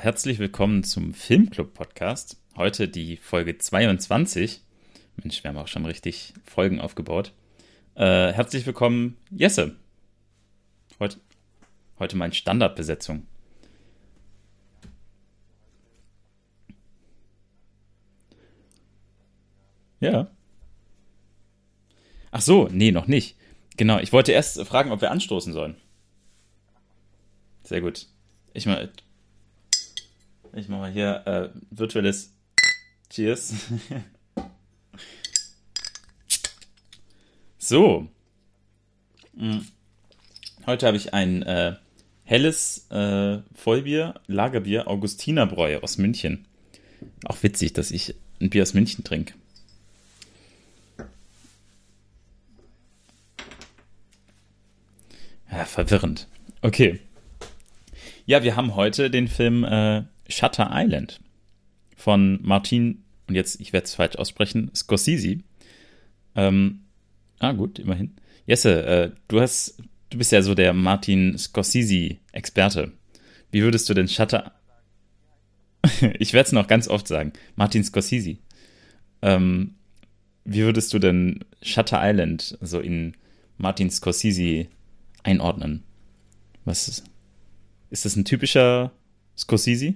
Herzlich willkommen zum Filmclub Podcast. Heute die Folge 22. Mensch, wir haben auch schon richtig Folgen aufgebaut. Äh, herzlich willkommen, Jesse. Heute, heute mal in Standardbesetzung. Ja. Ach so, nee, noch nicht. Genau, ich wollte erst fragen, ob wir anstoßen sollen. Sehr gut. Ich mal, ich mache mal hier äh, virtuelles Cheers. so. Hm. Heute habe ich ein äh, helles äh, Vollbier, Lagerbier, Augustinerbräu aus München. Auch witzig, dass ich ein Bier aus München trinke. Ja, verwirrend. Okay. Ja, wir haben heute den Film äh, Shutter Island von Martin, und jetzt, ich werde es falsch aussprechen, Scorsese. Ähm, ah, gut, immerhin. Jesse, äh, du hast, du bist ja so der Martin Scorsese-Experte. Wie würdest du denn Shutter. ich werde es noch ganz oft sagen. Martin Scorsese. Ähm, wie würdest du denn Shutter Island so in Martin Scorsese einordnen? Was ist, ist das ein typischer Scorsese?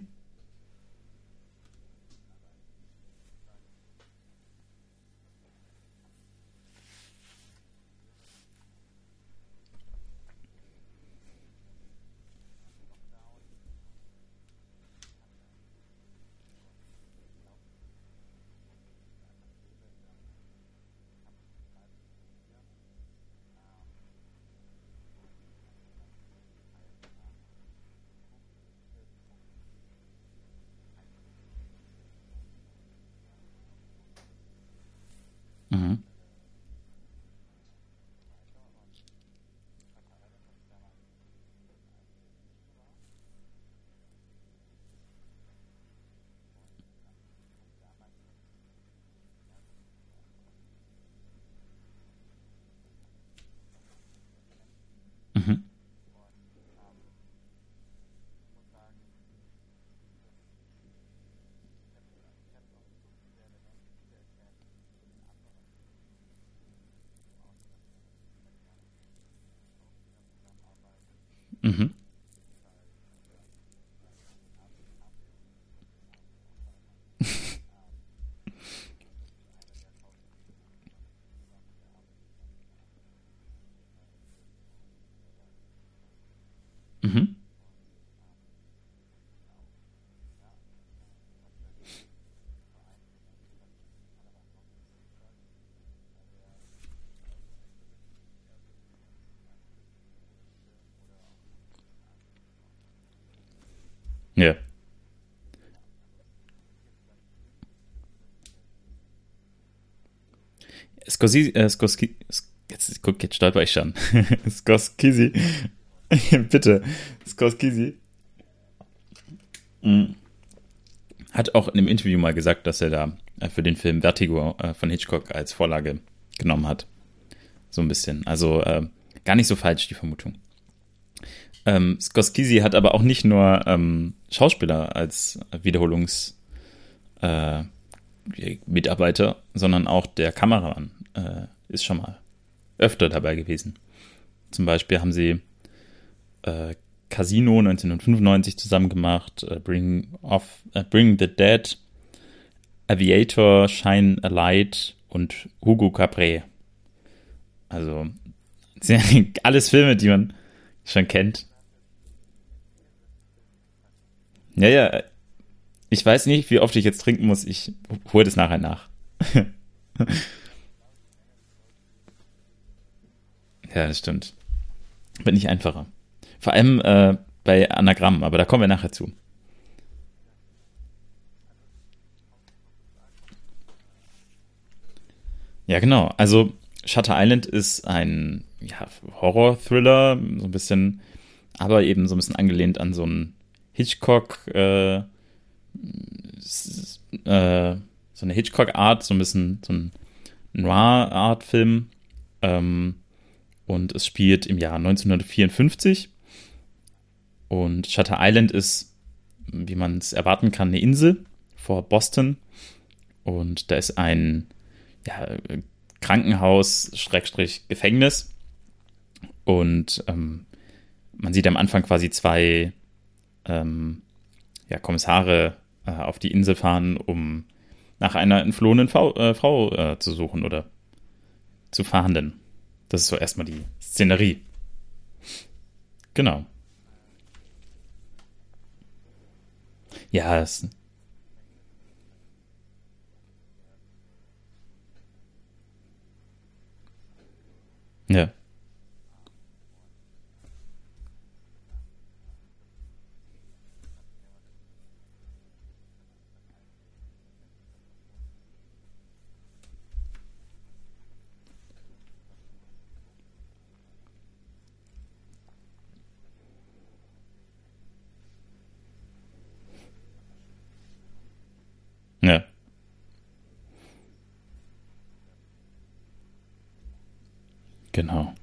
Mhm. Scorsese, äh, Scorsese, jetzt, guck, jetzt stolper ich schon. Scorsese, bitte, Scorsese mm. hat auch in einem Interview mal gesagt, dass er da äh, für den Film Vertigo äh, von Hitchcock als Vorlage genommen hat. So ein bisschen. Also äh, gar nicht so falsch, die Vermutung. Ähm, Scorsese hat aber auch nicht nur ähm, Schauspieler als Wiederholungs äh, Mitarbeiter, sondern auch der Kameramann äh, ist schon mal öfter dabei gewesen. Zum Beispiel haben sie äh, Casino 1995 zusammen gemacht, äh, Bring, off, äh, Bring the Dead, Aviator, Shine a Light und Hugo Capre. Also alles Filme, die man schon kennt. Ja, ja. Ich weiß nicht, wie oft ich jetzt trinken muss. Ich hole das nachher nach. ja, das stimmt. Wird nicht einfacher. Vor allem äh, bei Anagrammen, aber da kommen wir nachher zu. Ja, genau. Also Shutter Island ist ein ja, Horror-Thriller, so ein bisschen, aber eben so ein bisschen angelehnt an so ein Hitchcock, äh, äh, so eine Hitchcock-Art, so ein bisschen so ein Noir-Art-Film. Ähm, und es spielt im Jahr 1954. Und Shutter Island ist wie man es erwarten kann, eine Insel vor Boston. Und da ist ein ja, Krankenhaus, Schrägstrich, Gefängnis. Und ähm, man sieht am Anfang quasi zwei ähm, ja, Kommissare äh, auf die Insel fahren, um nach einer entflohenen Frau, äh, Frau äh, zu suchen oder zu fahnden. Das ist so erstmal die Szenerie. Genau. Ja, es, ja. Ja. Genau.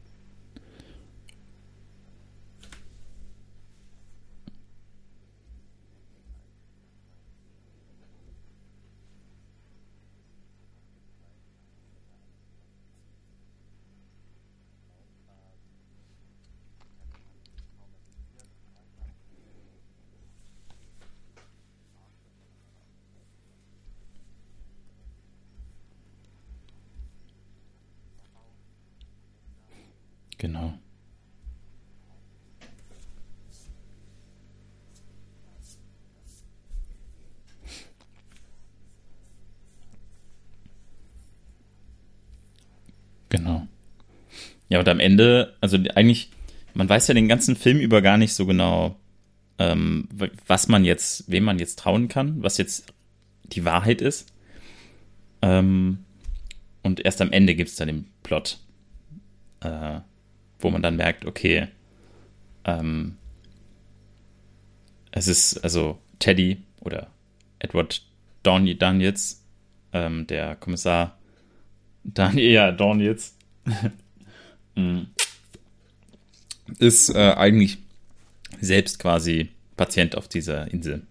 Und am Ende, also eigentlich, man weiß ja den ganzen Film über gar nicht so genau, ähm, was man jetzt, wem man jetzt trauen kann, was jetzt die Wahrheit ist. Ähm, und erst am Ende gibt es dann den Plot. Äh, wo man dann merkt, okay, ähm, es ist also Teddy oder Edward Daniels, ähm, der Kommissar Daniel, ja, Daniels, ist äh, eigentlich selbst quasi Patient auf dieser Insel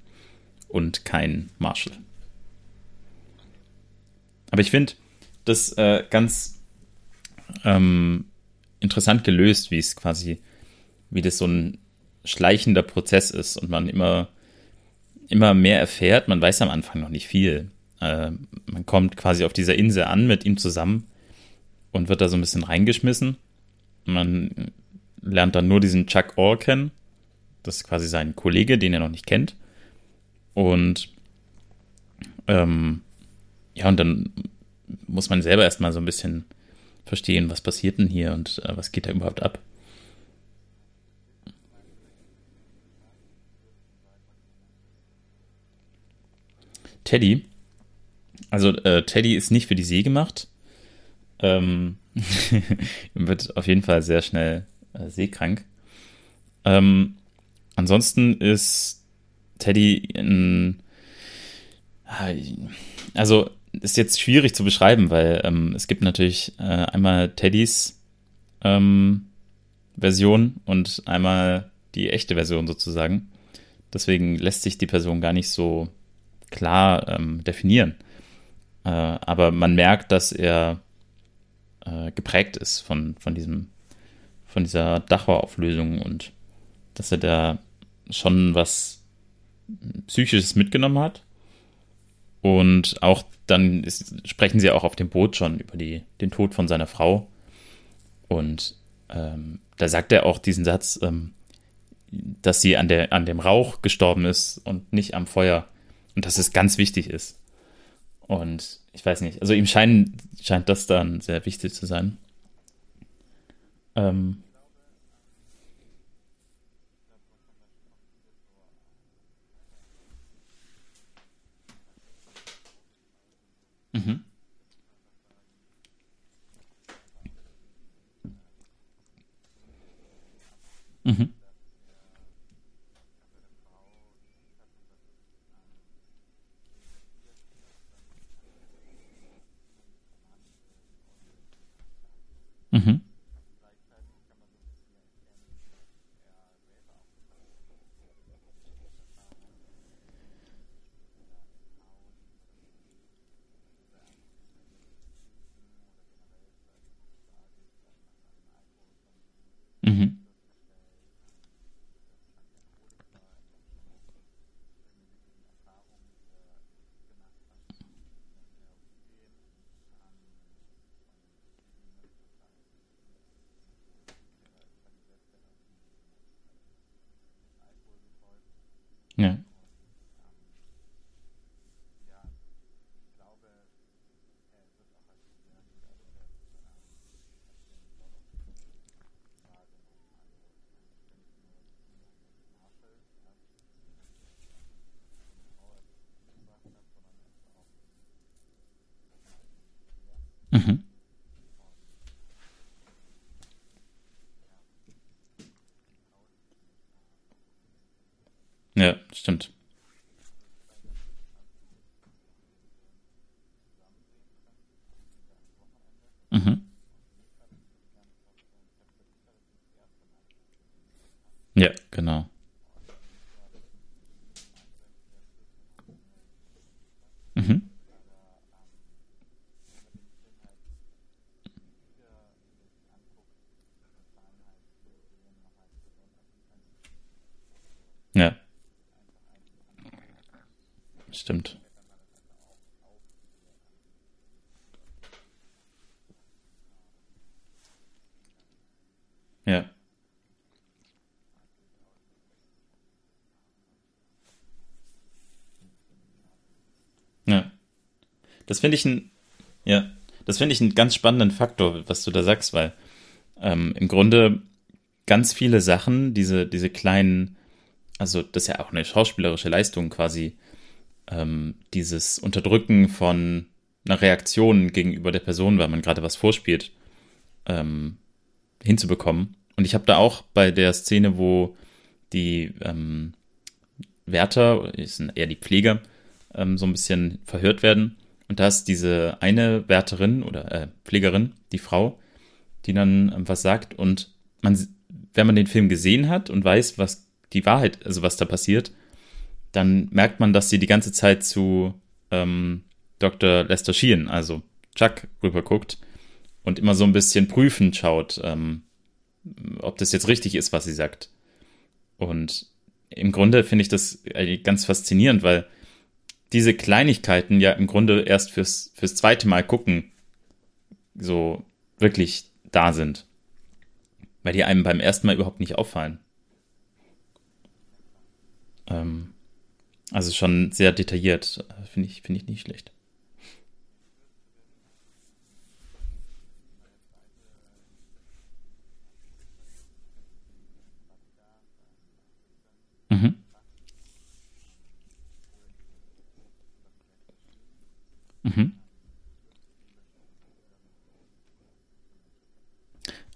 und kein Marshall. Aber ich finde das äh, ganz ähm, interessant gelöst, wie es quasi, wie das so ein schleichender Prozess ist und man immer, immer mehr erfährt. Man weiß am Anfang noch nicht viel. Äh, man kommt quasi auf dieser Insel an mit ihm zusammen und wird da so ein bisschen reingeschmissen. Man lernt dann nur diesen Chuck Orr kennen. Das ist quasi sein Kollege, den er noch nicht kennt. Und ähm, ja, und dann muss man selber erstmal so ein bisschen verstehen, was passiert denn hier und äh, was geht da überhaupt ab. Teddy, also äh, Teddy ist nicht für die See gemacht. Ähm, wird auf jeden Fall sehr schnell äh, seekrank. Ähm, ansonsten ist Teddy ein, also ist jetzt schwierig zu beschreiben, weil ähm, es gibt natürlich äh, einmal Teddys ähm, Version und einmal die echte Version sozusagen. Deswegen lässt sich die Person gar nicht so klar ähm, definieren. Äh, aber man merkt, dass er äh, geprägt ist von, von diesem, von dieser Dachauer-Auflösung und dass er da schon was Psychisches mitgenommen hat und auch dann ist, sprechen sie auch auf dem Boot schon über die, den Tod von seiner Frau. Und ähm, da sagt er auch diesen Satz, ähm, dass sie an, der, an dem Rauch gestorben ist und nicht am Feuer. Und dass es ganz wichtig ist. Und ich weiß nicht, also ihm scheint, scheint das dann sehr wichtig zu sein. Ähm. Mhm. Mhm. Ja, stimmt. Mhm. Ja, genau. Mhm. Ja, stimmt. Ja, ja. Das finde ich ein, ja, das finde ich einen ganz spannenden Faktor, was du da sagst, weil ähm, im Grunde ganz viele Sachen, diese, diese kleinen, also das ist ja auch eine schauspielerische Leistung quasi, ähm, dieses Unterdrücken von einer Reaktion gegenüber der Person, weil man gerade was vorspielt, ähm, hinzubekommen. Und ich habe da auch bei der Szene, wo die ähm, Wärter, sind eher die Pfleger, ähm, so ein bisschen verhört werden. Und da ist diese eine Wärterin oder äh, Pflegerin, die Frau, die dann ähm, was sagt. Und man, wenn man den Film gesehen hat und weiß, was die Wahrheit, also was da passiert, dann merkt man, dass sie die ganze Zeit zu ähm, Dr. Lester Sheehan, also Chuck, rüber guckt und immer so ein bisschen prüfend schaut, ähm, ob das jetzt richtig ist, was sie sagt. Und im Grunde finde ich das ganz faszinierend, weil diese Kleinigkeiten ja im Grunde erst fürs, fürs zweite Mal gucken so wirklich da sind. Weil die einem beim ersten Mal überhaupt nicht auffallen. Ähm, also schon sehr detailliert, finde ich, finde ich nicht schlecht. Mhm. Mhm.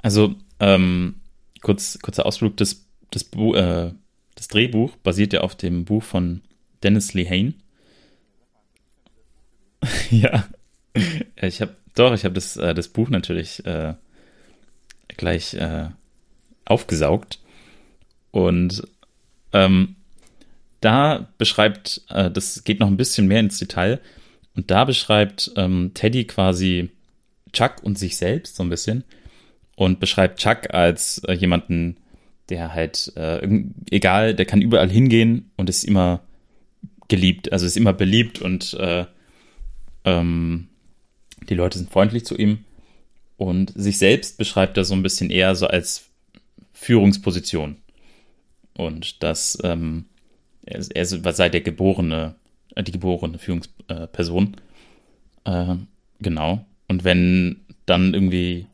Also, ähm, kurz, kurzer Ausflug, das, das, äh, das Drehbuch basiert ja auf dem Buch von Dennis Lehane. ja, ich habe doch, ich habe das, äh, das Buch natürlich äh, gleich äh, aufgesaugt und ähm, da beschreibt, äh, das geht noch ein bisschen mehr ins Detail, und da beschreibt ähm, Teddy quasi Chuck und sich selbst so ein bisschen und beschreibt Chuck als äh, jemanden, der halt, äh, egal, der kann überall hingehen und ist immer geliebt, also ist immer beliebt und äh, ähm, die Leute sind freundlich zu ihm. Und sich selbst beschreibt er so ein bisschen eher so als Führungsposition. Und dass ähm, er, er sei der geborene, die geborene Führungsperson. Äh, genau. Und wenn dann irgendwie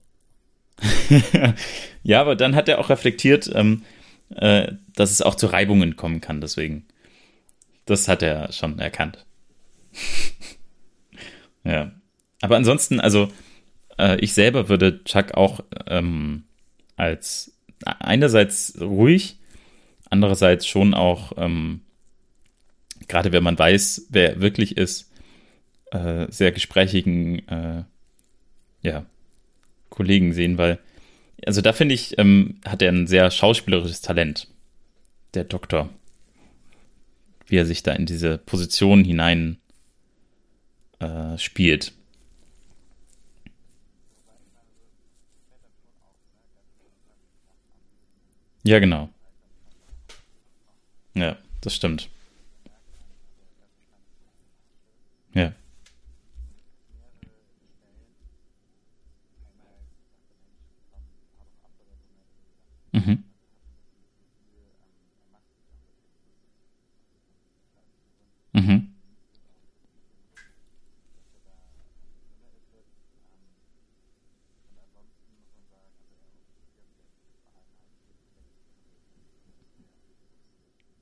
ja, aber dann hat er auch reflektiert, ähm, äh, dass es auch zu Reibungen kommen kann. Deswegen, das hat er schon erkannt. ja. Aber ansonsten, also äh, ich selber würde Chuck auch ähm, als einerseits ruhig, andererseits schon auch, ähm, gerade wenn man weiß, wer er wirklich ist, äh, sehr gesprächigen, äh, ja, Kollegen sehen, weil, also da finde ich, ähm, hat er ein sehr schauspielerisches Talent, der Doktor. Wie er sich da in diese Position hinein äh, spielt. Ja, genau. Ja, das stimmt. Ja. Mhm. Mhm.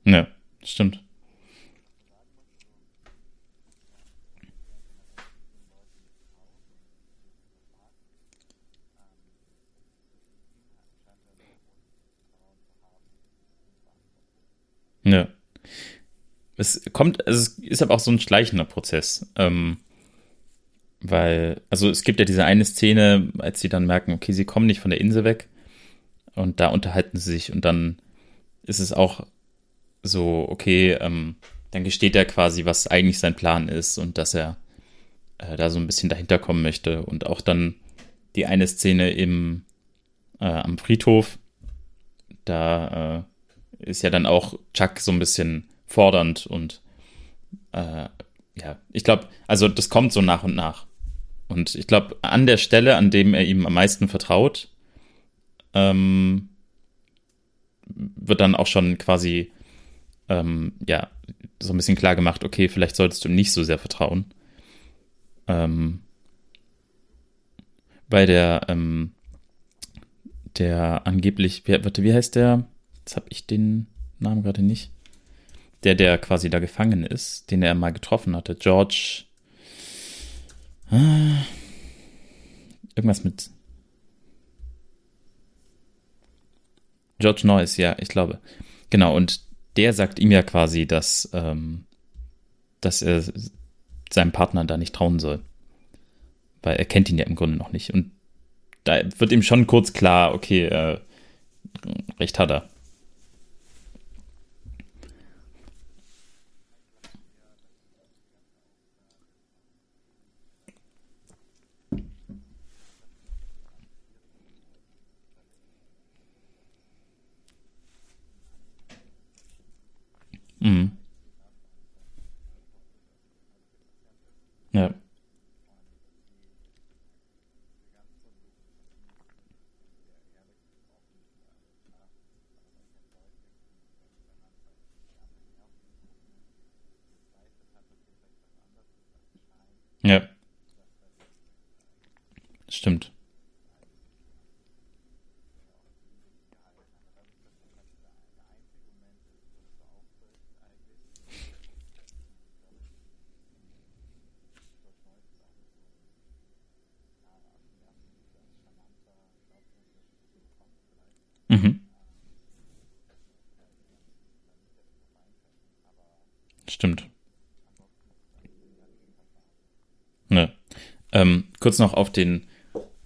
Ja, stimmt. Ja. es kommt, also es ist aber auch so ein schleichender Prozess. Ähm, weil, also es gibt ja diese eine Szene, als sie dann merken, okay, sie kommen nicht von der Insel weg und da unterhalten sie sich und dann ist es auch so, okay, ähm, dann gesteht er quasi, was eigentlich sein Plan ist und dass er äh, da so ein bisschen dahinter kommen möchte und auch dann die eine Szene im äh, am Friedhof, da äh, ist ja dann auch Chuck so ein bisschen fordernd und äh, ja, ich glaube, also das kommt so nach und nach. Und ich glaube, an der Stelle, an dem er ihm am meisten vertraut, ähm, wird dann auch schon quasi, ähm, ja, so ein bisschen klar gemacht, okay, vielleicht solltest du ihm nicht so sehr vertrauen. Ähm, bei der, ähm, der angeblich, wie, warte, wie heißt der? Jetzt habe ich den Namen gerade nicht. Der, der quasi da gefangen ist, den er mal getroffen hatte. George. Ah, irgendwas mit. George Noyce, ja, ich glaube. Genau, und der sagt ihm ja quasi, dass, ähm, dass er seinem Partner da nicht trauen soll. Weil er kennt ihn ja im Grunde noch nicht. Und da wird ihm schon kurz klar, okay, äh, recht hat er. Mhm. Ja. Ja. Stimmt. Mhm. Stimmt. Ne. Ähm, kurz noch auf den,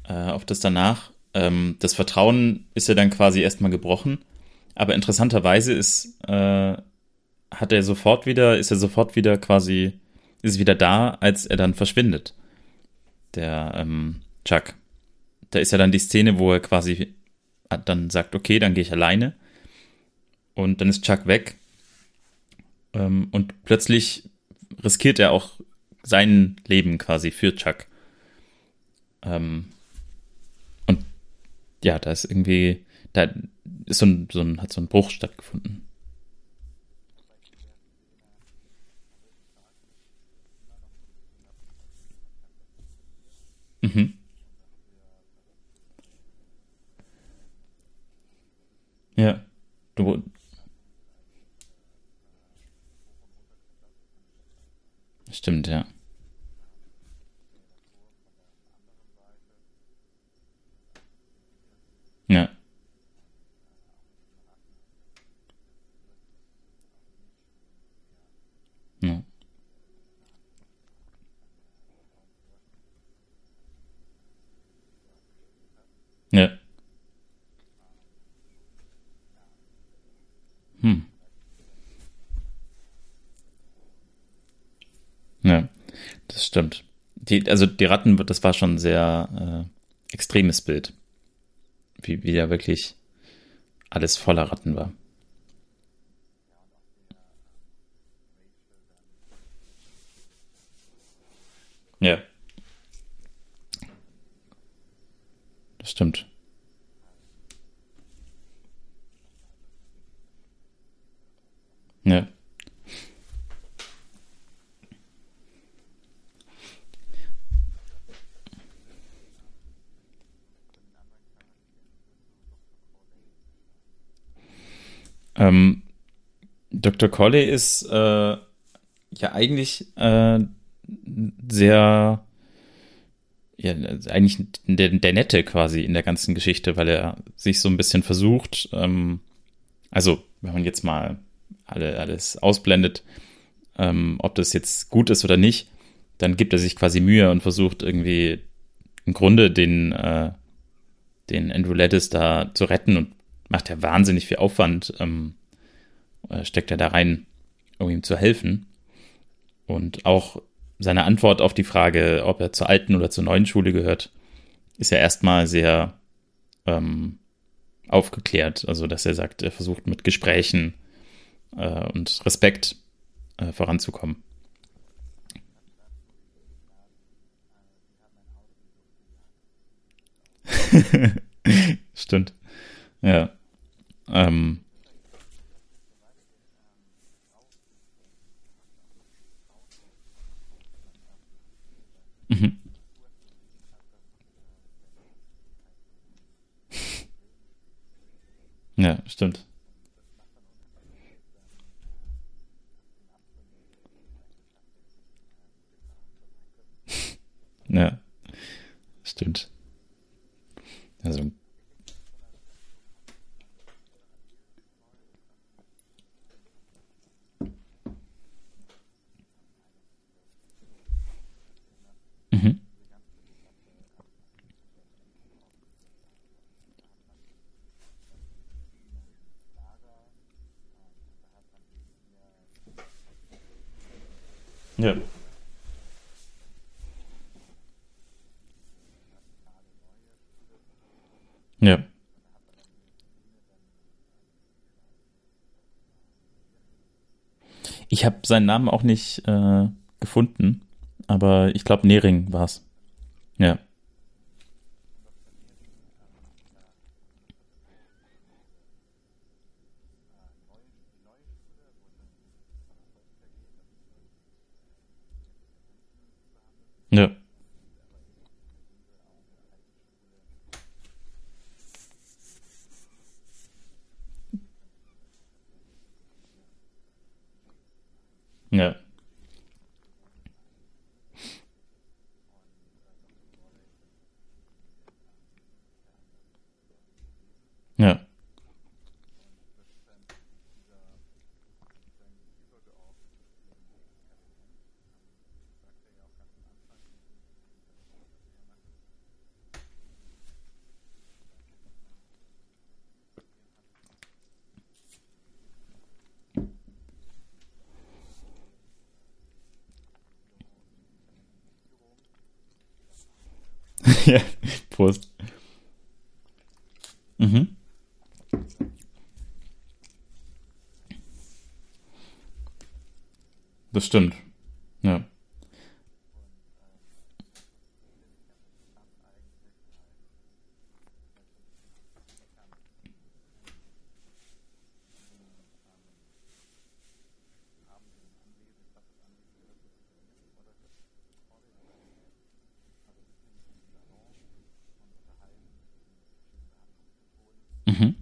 äh, auf das danach. Ähm, das Vertrauen ist ja dann quasi erstmal gebrochen. Aber interessanterweise ist, äh, hat er sofort wieder, ist er sofort wieder quasi, ist wieder da, als er dann verschwindet. Der ähm, Chuck. Da ist ja dann die Szene, wo er quasi dann sagt, okay, dann gehe ich alleine. Und dann ist Chuck weg. Ähm, und plötzlich riskiert er auch sein Leben quasi für Chuck. Ähm, und ja, da ist irgendwie, da ist so ein, so ein, hat so ein Bruch stattgefunden. Mhm. Ja. Du, stimmt, ja. Ja. Ja. Hm. Ja, das stimmt. Die, also die Ratten, das war schon ein sehr äh, extremes Bild. Wie, wie ja wirklich alles voller Ratten war. Ja. Das stimmt. Ja. Ähm, Dr. Colley ist äh, ja eigentlich äh, sehr, ja, eigentlich der, der Nette quasi in der ganzen Geschichte, weil er sich so ein bisschen versucht, ähm, also wenn man jetzt mal alle, alles ausblendet, ähm, ob das jetzt gut ist oder nicht, dann gibt er sich quasi Mühe und versucht irgendwie im Grunde den, äh, den Andrew Lettis da zu retten und macht ja wahnsinnig viel Aufwand, ähm, äh, steckt er da rein, um ihm zu helfen. Und auch seine Antwort auf die Frage, ob er zur alten oder zur neuen Schule gehört, ist ja erstmal sehr ähm, aufgeklärt. Also, dass er sagt, er versucht mit Gesprächen äh, und Respekt äh, voranzukommen. Stimmt. Ja. Ähm. Mhm. Ja, stimmt. Ja, stimmt. Also. Mhm. Ja. Ja. Ich habe seinen Namen auch nicht äh, gefunden, aber ich glaube, Nering war es. Ja. Ja. Ja. Ja. ja, Prost. Mhm. Das stimmt. Ja. Mhm.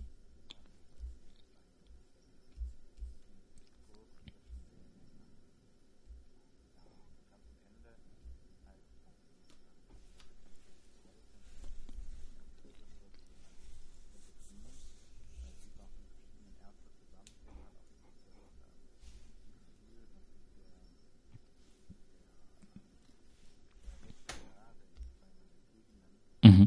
Mhm.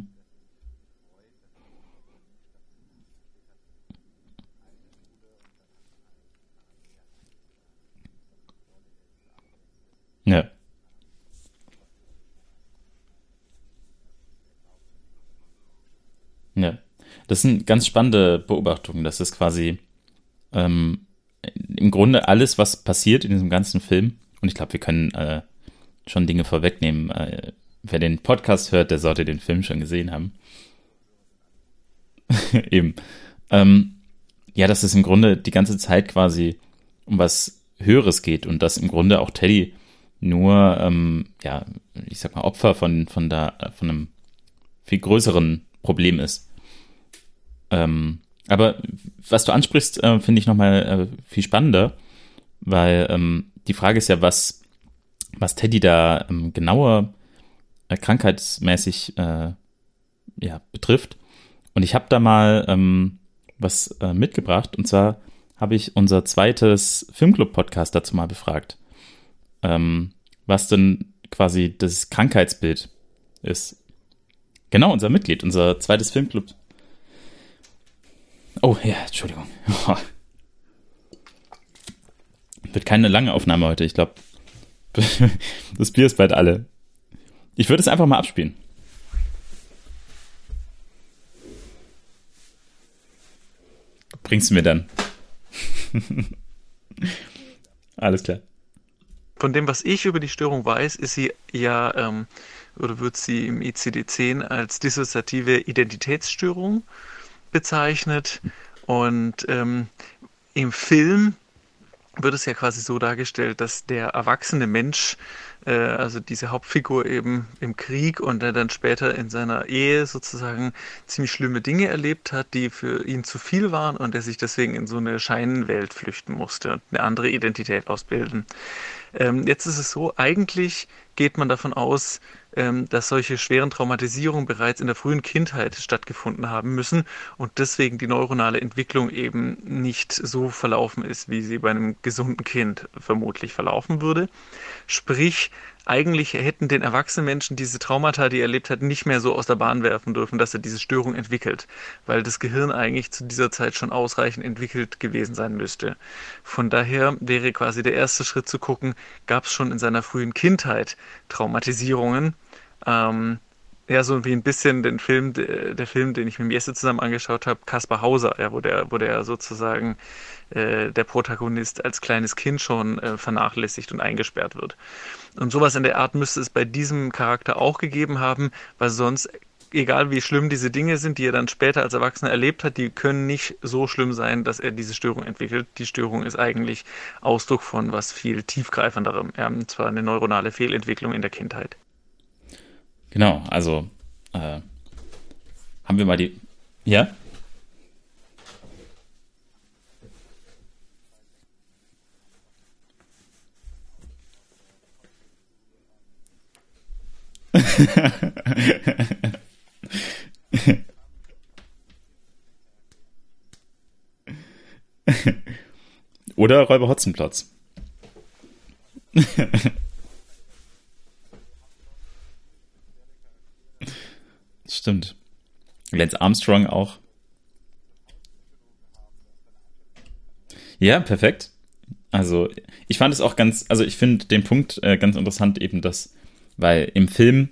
Ja. Ja. Das sind ganz spannende Beobachtungen. Das ist quasi ähm, im Grunde alles, was passiert in diesem ganzen Film. Und ich glaube, wir können äh, schon Dinge vorwegnehmen. Äh, wer den Podcast hört, der sollte den Film schon gesehen haben. Eben. Ähm, ja, dass es im Grunde die ganze Zeit quasi um was Höheres geht und dass im Grunde auch Teddy nur, ähm, ja, ich sag mal, Opfer von, von, da, von einem viel größeren Problem ist. Ähm, aber was du ansprichst, äh, finde ich nochmal äh, viel spannender, weil ähm, die Frage ist ja, was, was Teddy da ähm, genauer äh, krankheitsmäßig äh, ja, betrifft. Und ich habe da mal ähm, was äh, mitgebracht. Und zwar habe ich unser zweites Filmclub-Podcast dazu mal befragt. ähm, was denn quasi das Krankheitsbild ist. Genau, unser Mitglied, unser zweites Filmclub. Oh, ja, Entschuldigung. Wird keine lange Aufnahme heute, ich glaube. Das Bier ist bald alle. Ich würde es einfach mal abspielen. Bringst du mir dann? Alles klar. Von dem, was ich über die Störung weiß, ist sie ja, ähm, oder wird sie im ICD-10 als dissoziative Identitätsstörung bezeichnet. Und ähm, im Film wird es ja quasi so dargestellt, dass der erwachsene Mensch, äh, also diese Hauptfigur eben im Krieg und der dann später in seiner Ehe sozusagen ziemlich schlimme Dinge erlebt hat, die für ihn zu viel waren und er sich deswegen in so eine Scheinwelt flüchten musste und eine andere Identität ausbilden. Ähm, jetzt ist es so, eigentlich geht man davon aus, ähm, dass solche schweren Traumatisierungen bereits in der frühen Kindheit stattgefunden haben müssen und deswegen die neuronale Entwicklung eben nicht so verlaufen ist, wie sie bei einem gesunden Kind vermutlich verlaufen würde. Sprich, eigentlich hätten den erwachsenen Menschen diese Traumata, die er erlebt hat, nicht mehr so aus der Bahn werfen dürfen, dass er diese Störung entwickelt, weil das Gehirn eigentlich zu dieser Zeit schon ausreichend entwickelt gewesen sein müsste. Von daher wäre quasi der erste Schritt zu gucken, gab es schon in seiner frühen Kindheit Traumatisierungen. Ähm, ja, so wie ein bisschen den Film, der Film, den ich mit Jesse zusammen angeschaut habe, Kaspar Hauser, ja, wo der, wo der sozusagen äh, der Protagonist als kleines Kind schon äh, vernachlässigt und eingesperrt wird. Und sowas in der Art müsste es bei diesem Charakter auch gegeben haben, weil sonst, egal wie schlimm diese Dinge sind, die er dann später als Erwachsener erlebt hat, die können nicht so schlimm sein, dass er diese Störung entwickelt. Die Störung ist eigentlich Ausdruck von was viel tiefgreifenderem, ja, und zwar eine neuronale Fehlentwicklung in der Kindheit. Genau, also äh, haben wir mal die. Ja? Oder Räuber Hotzenplotz. Stimmt. Lance Armstrong auch. Ja, perfekt. Also, ich fand es auch ganz, also ich finde den Punkt äh, ganz interessant, eben dass, weil im Film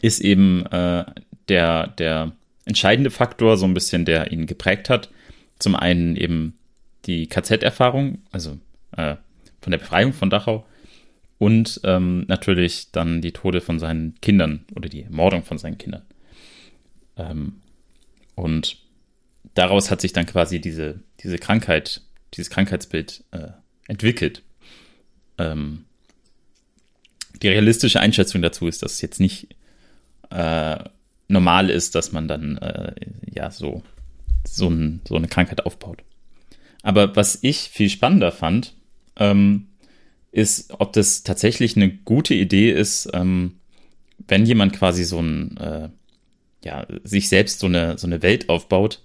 ist eben äh, der, der entscheidende Faktor, so ein bisschen, der ihn geprägt hat. Zum einen eben die KZ-Erfahrung, also äh, von der Befreiung von Dachau und ähm, natürlich dann die Tode von seinen Kindern oder die Ermordung von seinen Kindern. Ähm, und daraus hat sich dann quasi diese, diese Krankheit, dieses Krankheitsbild äh, entwickelt. Ähm, die realistische Einschätzung dazu ist, dass es jetzt nicht äh, normal ist, dass man dann äh, ja so, so, ein, so, eine Krankheit aufbaut. Aber was ich viel spannender fand, ähm, ist, ob das tatsächlich eine gute Idee ist, ähm, wenn jemand quasi so ein äh, ja, sich selbst so eine, so eine Welt aufbaut,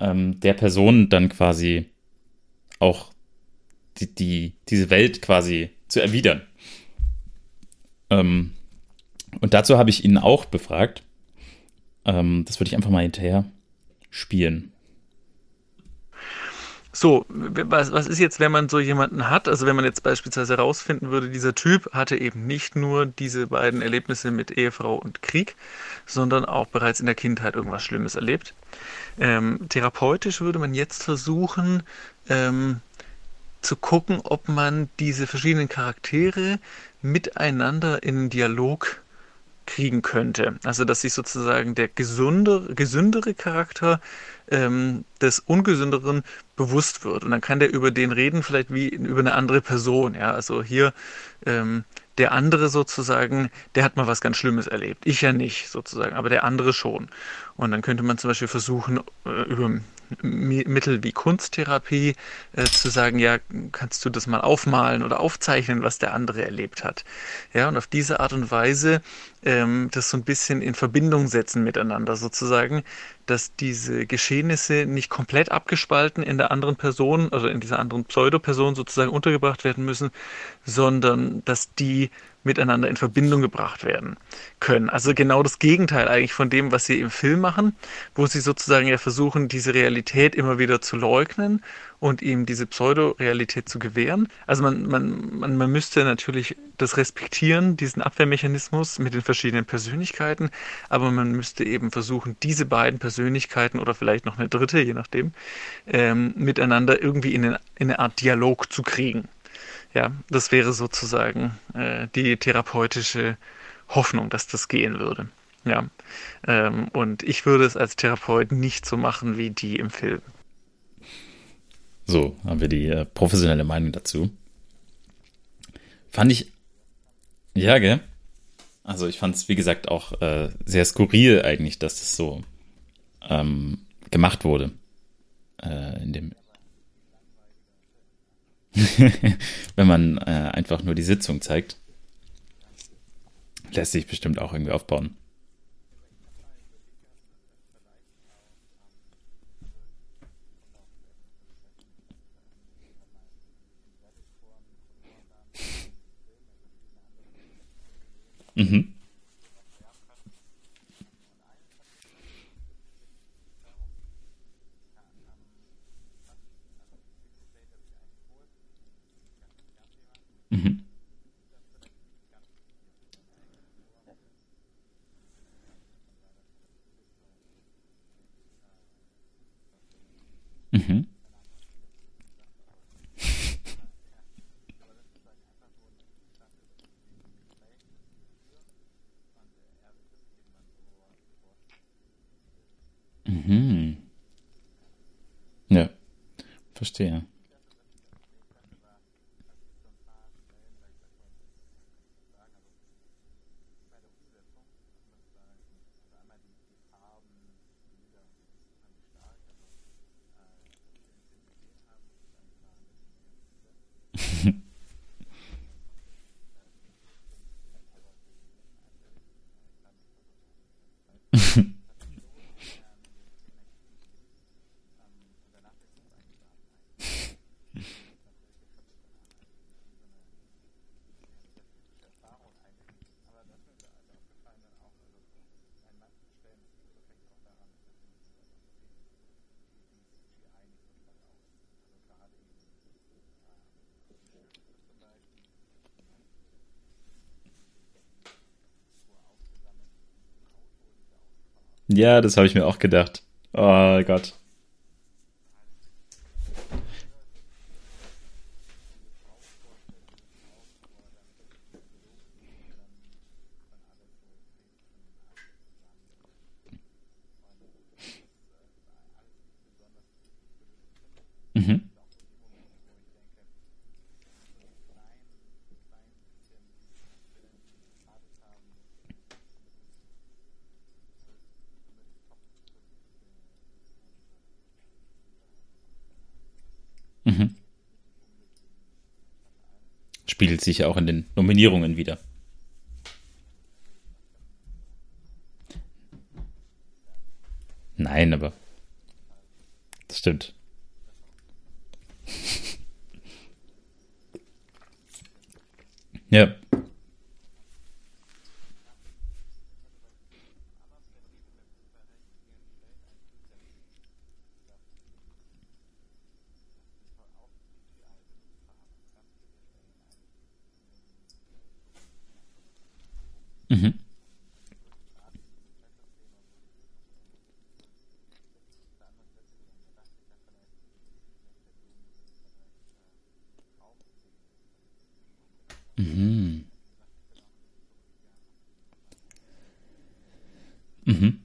ähm, der Person dann quasi auch die, die, diese Welt quasi zu erwidern. Ähm, und dazu habe ich ihn auch befragt. Ähm, das würde ich einfach mal hinterher spielen. So, was, was ist jetzt, wenn man so jemanden hat? Also wenn man jetzt beispielsweise herausfinden würde, dieser Typ hatte eben nicht nur diese beiden Erlebnisse mit Ehefrau und Krieg, sondern auch bereits in der Kindheit irgendwas Schlimmes erlebt. Ähm, therapeutisch würde man jetzt versuchen, ähm, zu gucken, ob man diese verschiedenen Charaktere miteinander in Dialog kriegen könnte. Also dass sich sozusagen der gesundere, gesündere Charakter ähm, des Ungesünderen bewusst wird. Und dann kann der über den reden, vielleicht wie über eine andere Person. Ja, also hier ähm, der andere sozusagen, der hat mal was ganz Schlimmes erlebt. Ich ja nicht sozusagen, aber der andere schon. Und dann könnte man zum Beispiel versuchen, äh, über Mittel wie Kunsttherapie äh, zu sagen, ja, kannst du das mal aufmalen oder aufzeichnen, was der andere erlebt hat. Ja, und auf diese Art und Weise ähm, das so ein bisschen in Verbindung setzen miteinander sozusagen, dass diese Geschehnisse nicht komplett abgespalten in der anderen Person, also in dieser anderen Pseudoperson sozusagen untergebracht werden müssen, sondern dass die miteinander in Verbindung gebracht werden können. Also genau das Gegenteil eigentlich von dem, was sie im Film machen, wo sie sozusagen ja versuchen, diese Realität immer wieder zu leugnen und ihm diese Pseudo-Realität zu gewähren. Also man, man, man, man müsste natürlich das respektieren, diesen Abwehrmechanismus mit den verschiedenen Persönlichkeiten, aber man müsste eben versuchen, diese beiden Persönlichkeiten oder vielleicht noch eine dritte, je nachdem, ähm, miteinander irgendwie in eine, in eine Art Dialog zu kriegen. Ja, das wäre sozusagen äh, die therapeutische Hoffnung, dass das gehen würde. Ja, ähm, und ich würde es als Therapeut nicht so machen wie die im Film. So, haben wir die äh, professionelle Meinung dazu. Fand ich, ja, gell? Also ich fand es, wie gesagt, auch äh, sehr skurril eigentlich, dass das so ähm, gemacht wurde. Äh, in dem Wenn man äh, einfach nur die Sitzung zeigt, lässt sich bestimmt auch irgendwie aufbauen. Mhm. Mhm. Mhm. Ja, verstehe. Ja, das habe ich mir auch gedacht. Oh Gott. Mhm. Mhm. Spiegelt sich auch in den Nominierungen wieder. Nein, aber das stimmt. Ja. Mhm. Mhm. Mhm.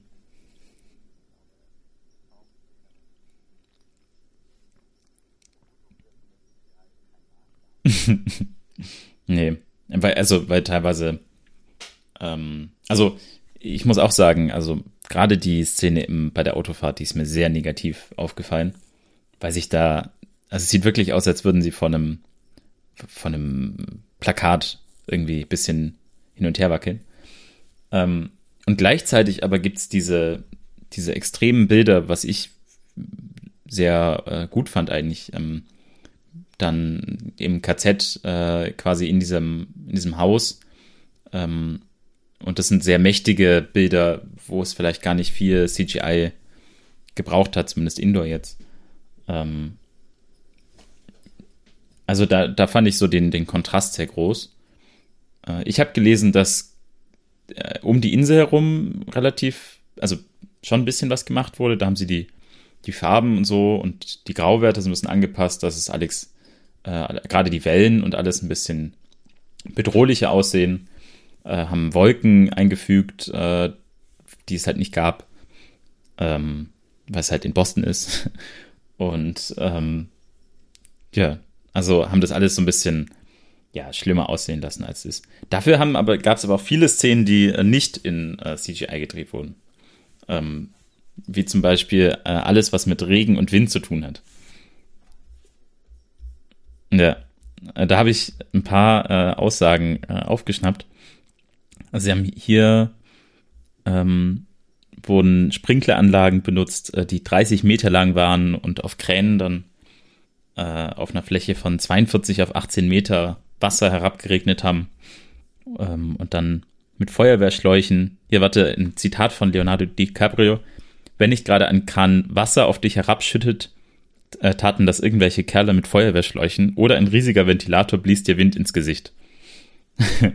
nee, weil, also, weil teilweise, ähm, also ich muss auch sagen, also gerade die Szene im, bei der Autofahrt, die ist mir sehr negativ aufgefallen, weil sich da, also es sieht wirklich aus, als würden sie von einem, von einem Plakat irgendwie ein bisschen hin und her wackeln. Ähm, und gleichzeitig aber gibt es diese, diese extremen Bilder, was ich sehr äh, gut fand eigentlich, ähm, dann im KZ äh, quasi in diesem, in diesem Haus. Ähm, und das sind sehr mächtige Bilder, wo es vielleicht gar nicht viel CGI gebraucht hat, zumindest Indoor jetzt. Ähm, also da, da fand ich so den, den Kontrast sehr groß. Äh, ich habe gelesen, dass äh, um die Insel herum relativ, also schon ein bisschen was gemacht wurde. Da haben sie die, die Farben und so und die Grauwerte so ein bisschen angepasst, dass es Alex, äh, gerade die Wellen und alles ein bisschen bedrohlicher aussehen. Äh, haben Wolken eingefügt, äh, die es halt nicht gab, ähm, weil es halt in Boston ist. Und ähm, ja, also haben das alles so ein bisschen ja, schlimmer aussehen lassen, als es ist. Dafür aber, gab es aber auch viele Szenen, die äh, nicht in äh, CGI gedreht wurden. Ähm, wie zum Beispiel äh, alles, was mit Regen und Wind zu tun hat. Ja, äh, da habe ich ein paar äh, Aussagen äh, aufgeschnappt. Also sie haben hier ähm, wurden Sprinkleranlagen benutzt, die 30 Meter lang waren und auf Kränen dann auf einer Fläche von 42 auf 18 Meter Wasser herabgeregnet haben ähm, und dann mit Feuerwehrschläuchen. Hier warte, ein Zitat von Leonardo DiCaprio. Wenn nicht gerade ein Kran Wasser auf dich herabschüttet, äh, taten das irgendwelche Kerle mit Feuerwehrschläuchen oder ein riesiger Ventilator blies dir Wind ins Gesicht.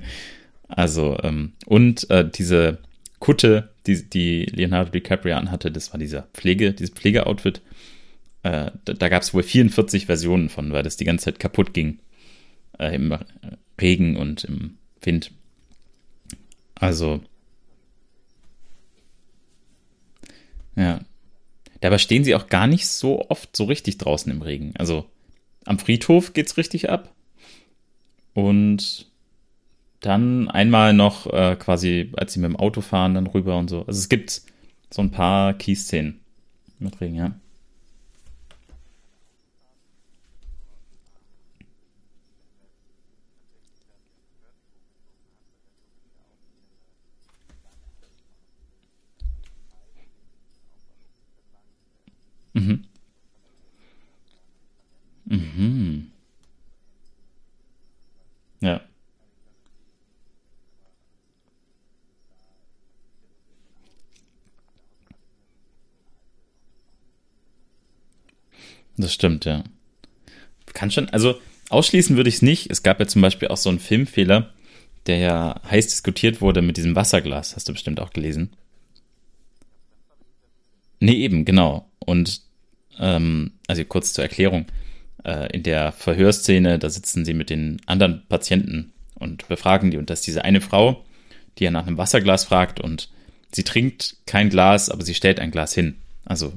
also, ähm, und äh, diese Kutte, die, die Leonardo DiCaprio anhatte, das war dieser Pflege, dieses Pflegeoutfit. Äh, da da gab es wohl 44 Versionen von, weil das die ganze Zeit kaputt ging äh, im Regen und im Wind. Also, ja. Dabei stehen sie auch gar nicht so oft so richtig draußen im Regen. Also, am Friedhof geht's richtig ab. Und dann einmal noch äh, quasi, als sie mit dem Auto fahren, dann rüber und so. Also es gibt so ein paar Key-Szenen mit Regen, ja. Mhm. Mhm. Ja. Das stimmt, ja. Kann schon, also ausschließen würde ich es nicht. Es gab ja zum Beispiel auch so einen Filmfehler, der ja heiß diskutiert wurde mit diesem Wasserglas. Hast du bestimmt auch gelesen. Nee, eben, genau. Und ähm, also kurz zur Erklärung, äh, in der Verhörszene, da sitzen sie mit den anderen Patienten und befragen die. Und das ist diese eine Frau, die ja nach einem Wasserglas fragt und sie trinkt kein Glas, aber sie stellt ein Glas hin. Also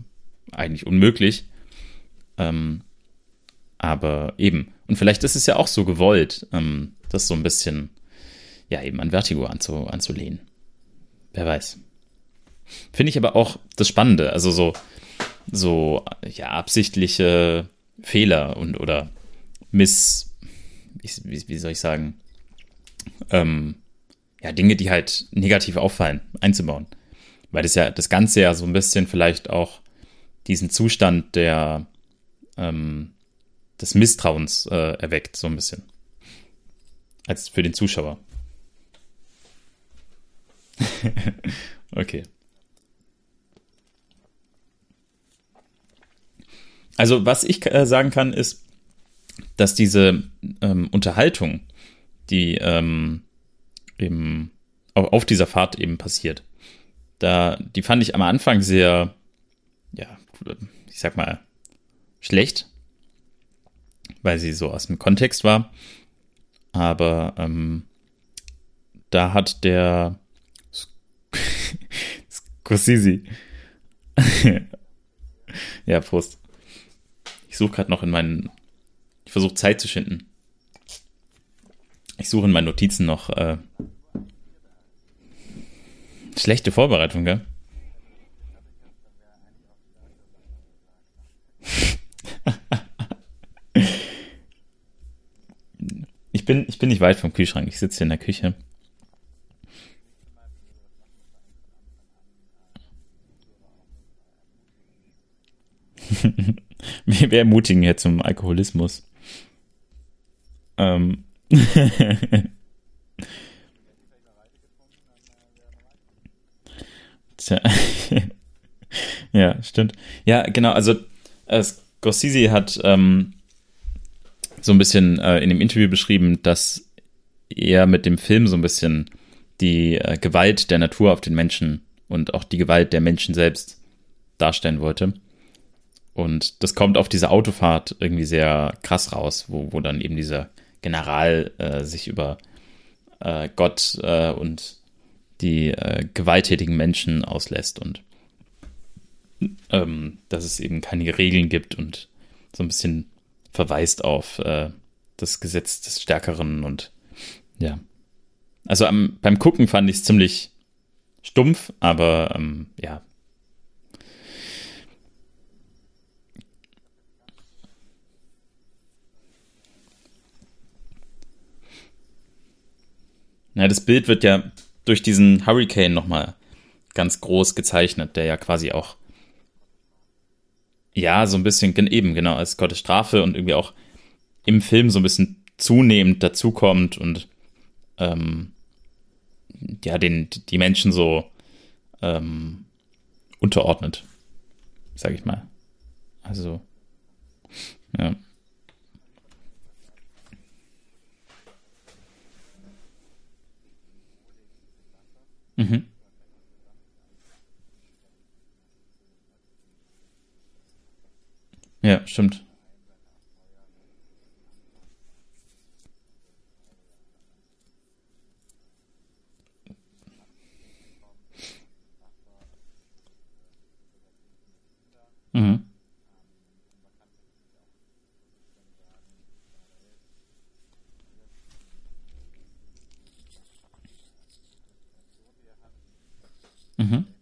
eigentlich unmöglich. Ähm, aber eben. Und vielleicht ist es ja auch so gewollt, ähm, das so ein bisschen, ja, eben an Vertigo anzu, anzulehnen. Wer weiß. Finde ich aber auch das Spannende. Also so, so ja, absichtliche Fehler und oder Miss, wie, wie soll ich sagen, ähm, ja, Dinge, die halt negativ auffallen, einzubauen. Weil das ja das Ganze ja so ein bisschen vielleicht auch diesen Zustand der ähm, des Misstrauens äh, erweckt, so ein bisschen. Als für den Zuschauer. okay. Also, was ich äh, sagen kann, ist, dass diese ähm, Unterhaltung, die ähm, eben auf dieser Fahrt eben passiert, da, die fand ich am Anfang sehr, ja, ich sag mal, schlecht, weil sie so aus dem Kontext war. Aber ähm, da hat der Scorsese ja, Prost. Ich suche gerade noch in meinen. Ich versuche Zeit zu schinden. Ich suche in meinen Notizen noch. Äh, schlechte Vorbereitung, gell? ich, bin, ich bin nicht weit vom Kühlschrank. Ich sitze hier in der Küche. wir, wir ermutigen hier zum Alkoholismus. Ähm. Tja. ja, stimmt. Ja, genau. Also, äh, Scorsese hat ähm, so ein bisschen äh, in dem Interview beschrieben, dass er mit dem Film so ein bisschen die äh, Gewalt der Natur auf den Menschen und auch die Gewalt der Menschen selbst darstellen wollte. Und das kommt auf diese Autofahrt irgendwie sehr krass raus, wo, wo dann eben dieser General äh, sich über äh, Gott äh, und die äh, gewalttätigen Menschen auslässt und ähm, dass es eben keine Regeln gibt und so ein bisschen verweist auf äh, das Gesetz des Stärkeren und ja. Also am, beim Gucken fand ich es ziemlich stumpf, aber ähm, ja. Ja, das Bild wird ja durch diesen Hurricane nochmal ganz groß gezeichnet, der ja quasi auch ja, so ein bisschen, eben, genau, als Gottes Strafe und irgendwie auch im Film so ein bisschen zunehmend dazukommt und ähm, ja, den, die Menschen so ähm, unterordnet, sag ich mal. Also, ja. Mhm. Ja, stimmt. Mhm. Mhm.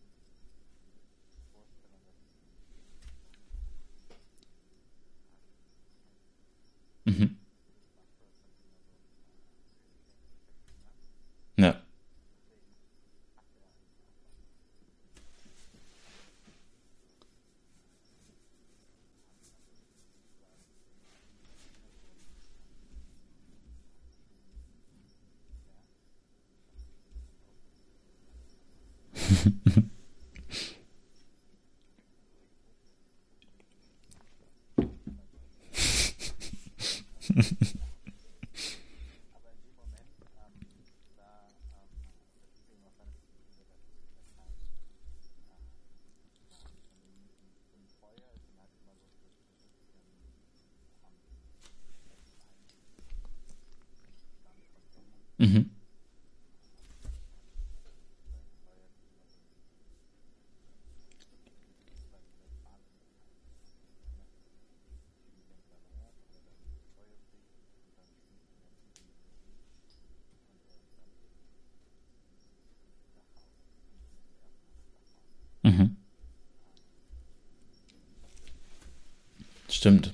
Stimmt.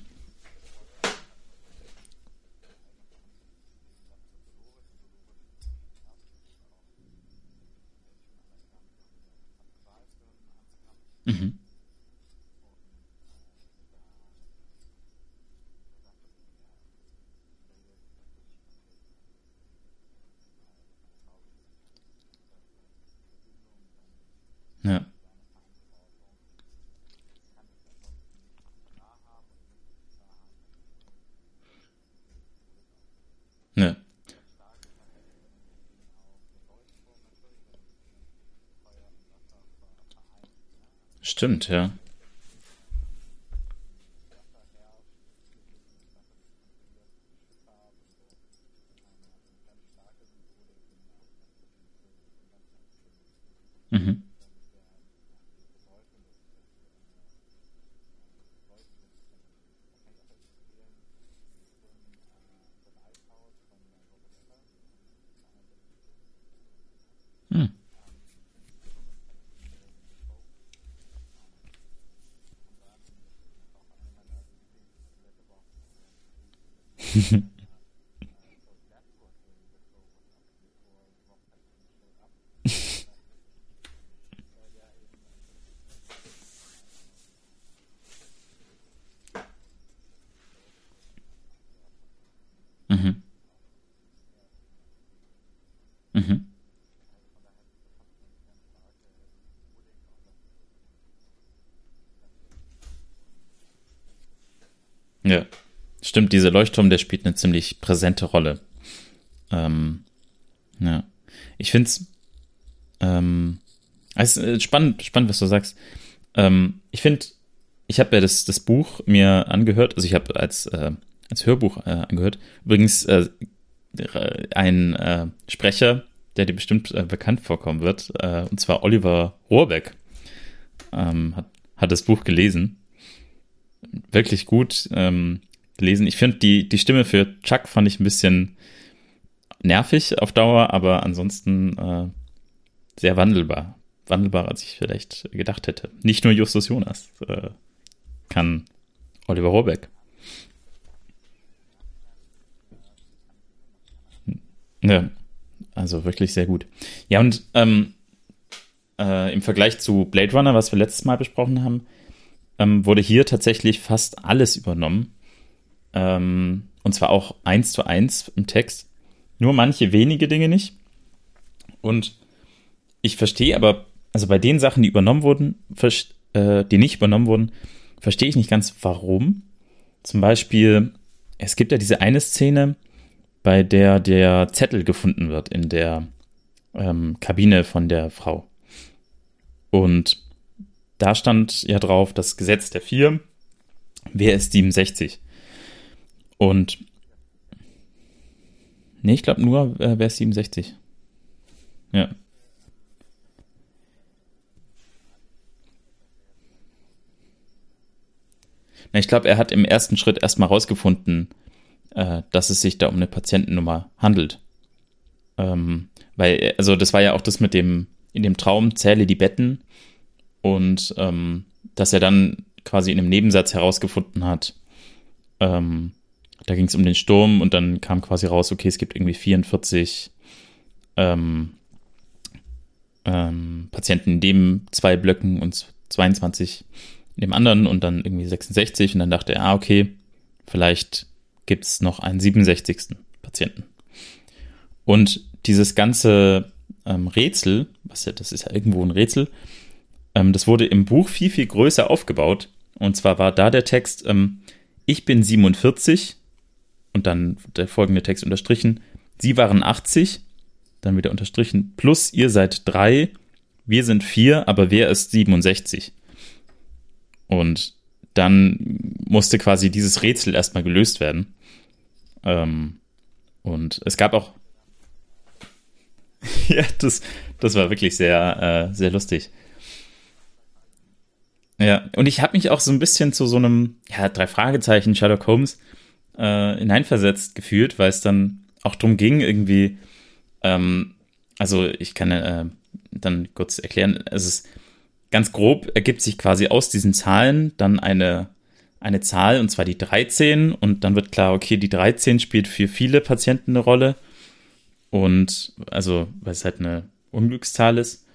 Mhm. Ja. Ja. Stimmt, ja. Mhm. Hm. Ja, stimmt, dieser Leuchtturm, der spielt eine ziemlich präsente Rolle. Ähm, ja. Ich finde ähm, es ist spannend, spannend, was du sagst. Ähm, ich finde, ich habe ja das, das Buch mir angehört, also ich habe als, äh, als Hörbuch äh, angehört. Übrigens äh, ein äh, Sprecher, der dir bestimmt äh, bekannt vorkommen wird, äh, und zwar Oliver Rohrbeck, ähm, hat, hat das Buch gelesen. Wirklich gut ähm, gelesen. Ich finde, die, die Stimme für Chuck fand ich ein bisschen nervig auf Dauer, aber ansonsten äh, sehr wandelbar. Wandelbarer, als ich vielleicht gedacht hätte. Nicht nur Justus Jonas äh, kann Oliver Rohrbeck. Ja, also wirklich sehr gut. Ja, und ähm, äh, im Vergleich zu Blade Runner, was wir letztes Mal besprochen haben, ähm, wurde hier tatsächlich fast alles übernommen. Ähm, und zwar auch eins zu eins im Text. Nur manche wenige Dinge nicht. Und ich verstehe aber, also bei den Sachen, die übernommen wurden, äh, die nicht übernommen wurden, verstehe ich nicht ganz, warum. Zum Beispiel, es gibt ja diese eine Szene, bei der der Zettel gefunden wird in der ähm, Kabine von der Frau. Und da stand ja drauf das Gesetz der Vier. Wer ist 67? Und nee, ich glaube nur, äh, wer ist 67? Ja. Na, ich glaube, er hat im ersten Schritt erstmal rausgefunden, äh, dass es sich da um eine Patientennummer handelt. Ähm, weil, also das war ja auch das mit dem, in dem Traum, zähle die Betten und ähm, dass er dann quasi in einem Nebensatz herausgefunden hat, ähm, da ging es um den Sturm und dann kam quasi raus, okay, es gibt irgendwie 44 ähm, ähm, Patienten in dem zwei Blöcken und 22 in dem anderen und dann irgendwie 66 und dann dachte er, ah, okay, vielleicht gibt es noch einen 67. Patienten. Und dieses ganze ähm, Rätsel, was ja, das ist ja irgendwo ein Rätsel, ähm, das wurde im Buch viel, viel größer aufgebaut. Und zwar war da der Text, ähm, ich bin 47 und dann der folgende Text unterstrichen, Sie waren 80, dann wieder unterstrichen, plus ihr seid drei, wir sind vier, aber wer ist 67? Und dann musste quasi dieses Rätsel erstmal gelöst werden. Ähm, und es gab auch. ja, das, das war wirklich sehr, äh, sehr lustig. Ja, und ich habe mich auch so ein bisschen zu so einem, ja, drei Fragezeichen Sherlock Holmes äh, hineinversetzt gefühlt, weil es dann auch darum ging, irgendwie, ähm, also ich kann äh, dann kurz erklären, es ist ganz grob ergibt sich quasi aus diesen Zahlen dann eine, eine Zahl, und zwar die 13. Und dann wird klar, okay, die 13 spielt für viele Patienten eine Rolle. Und also, weil es halt eine Unglückszahl ist.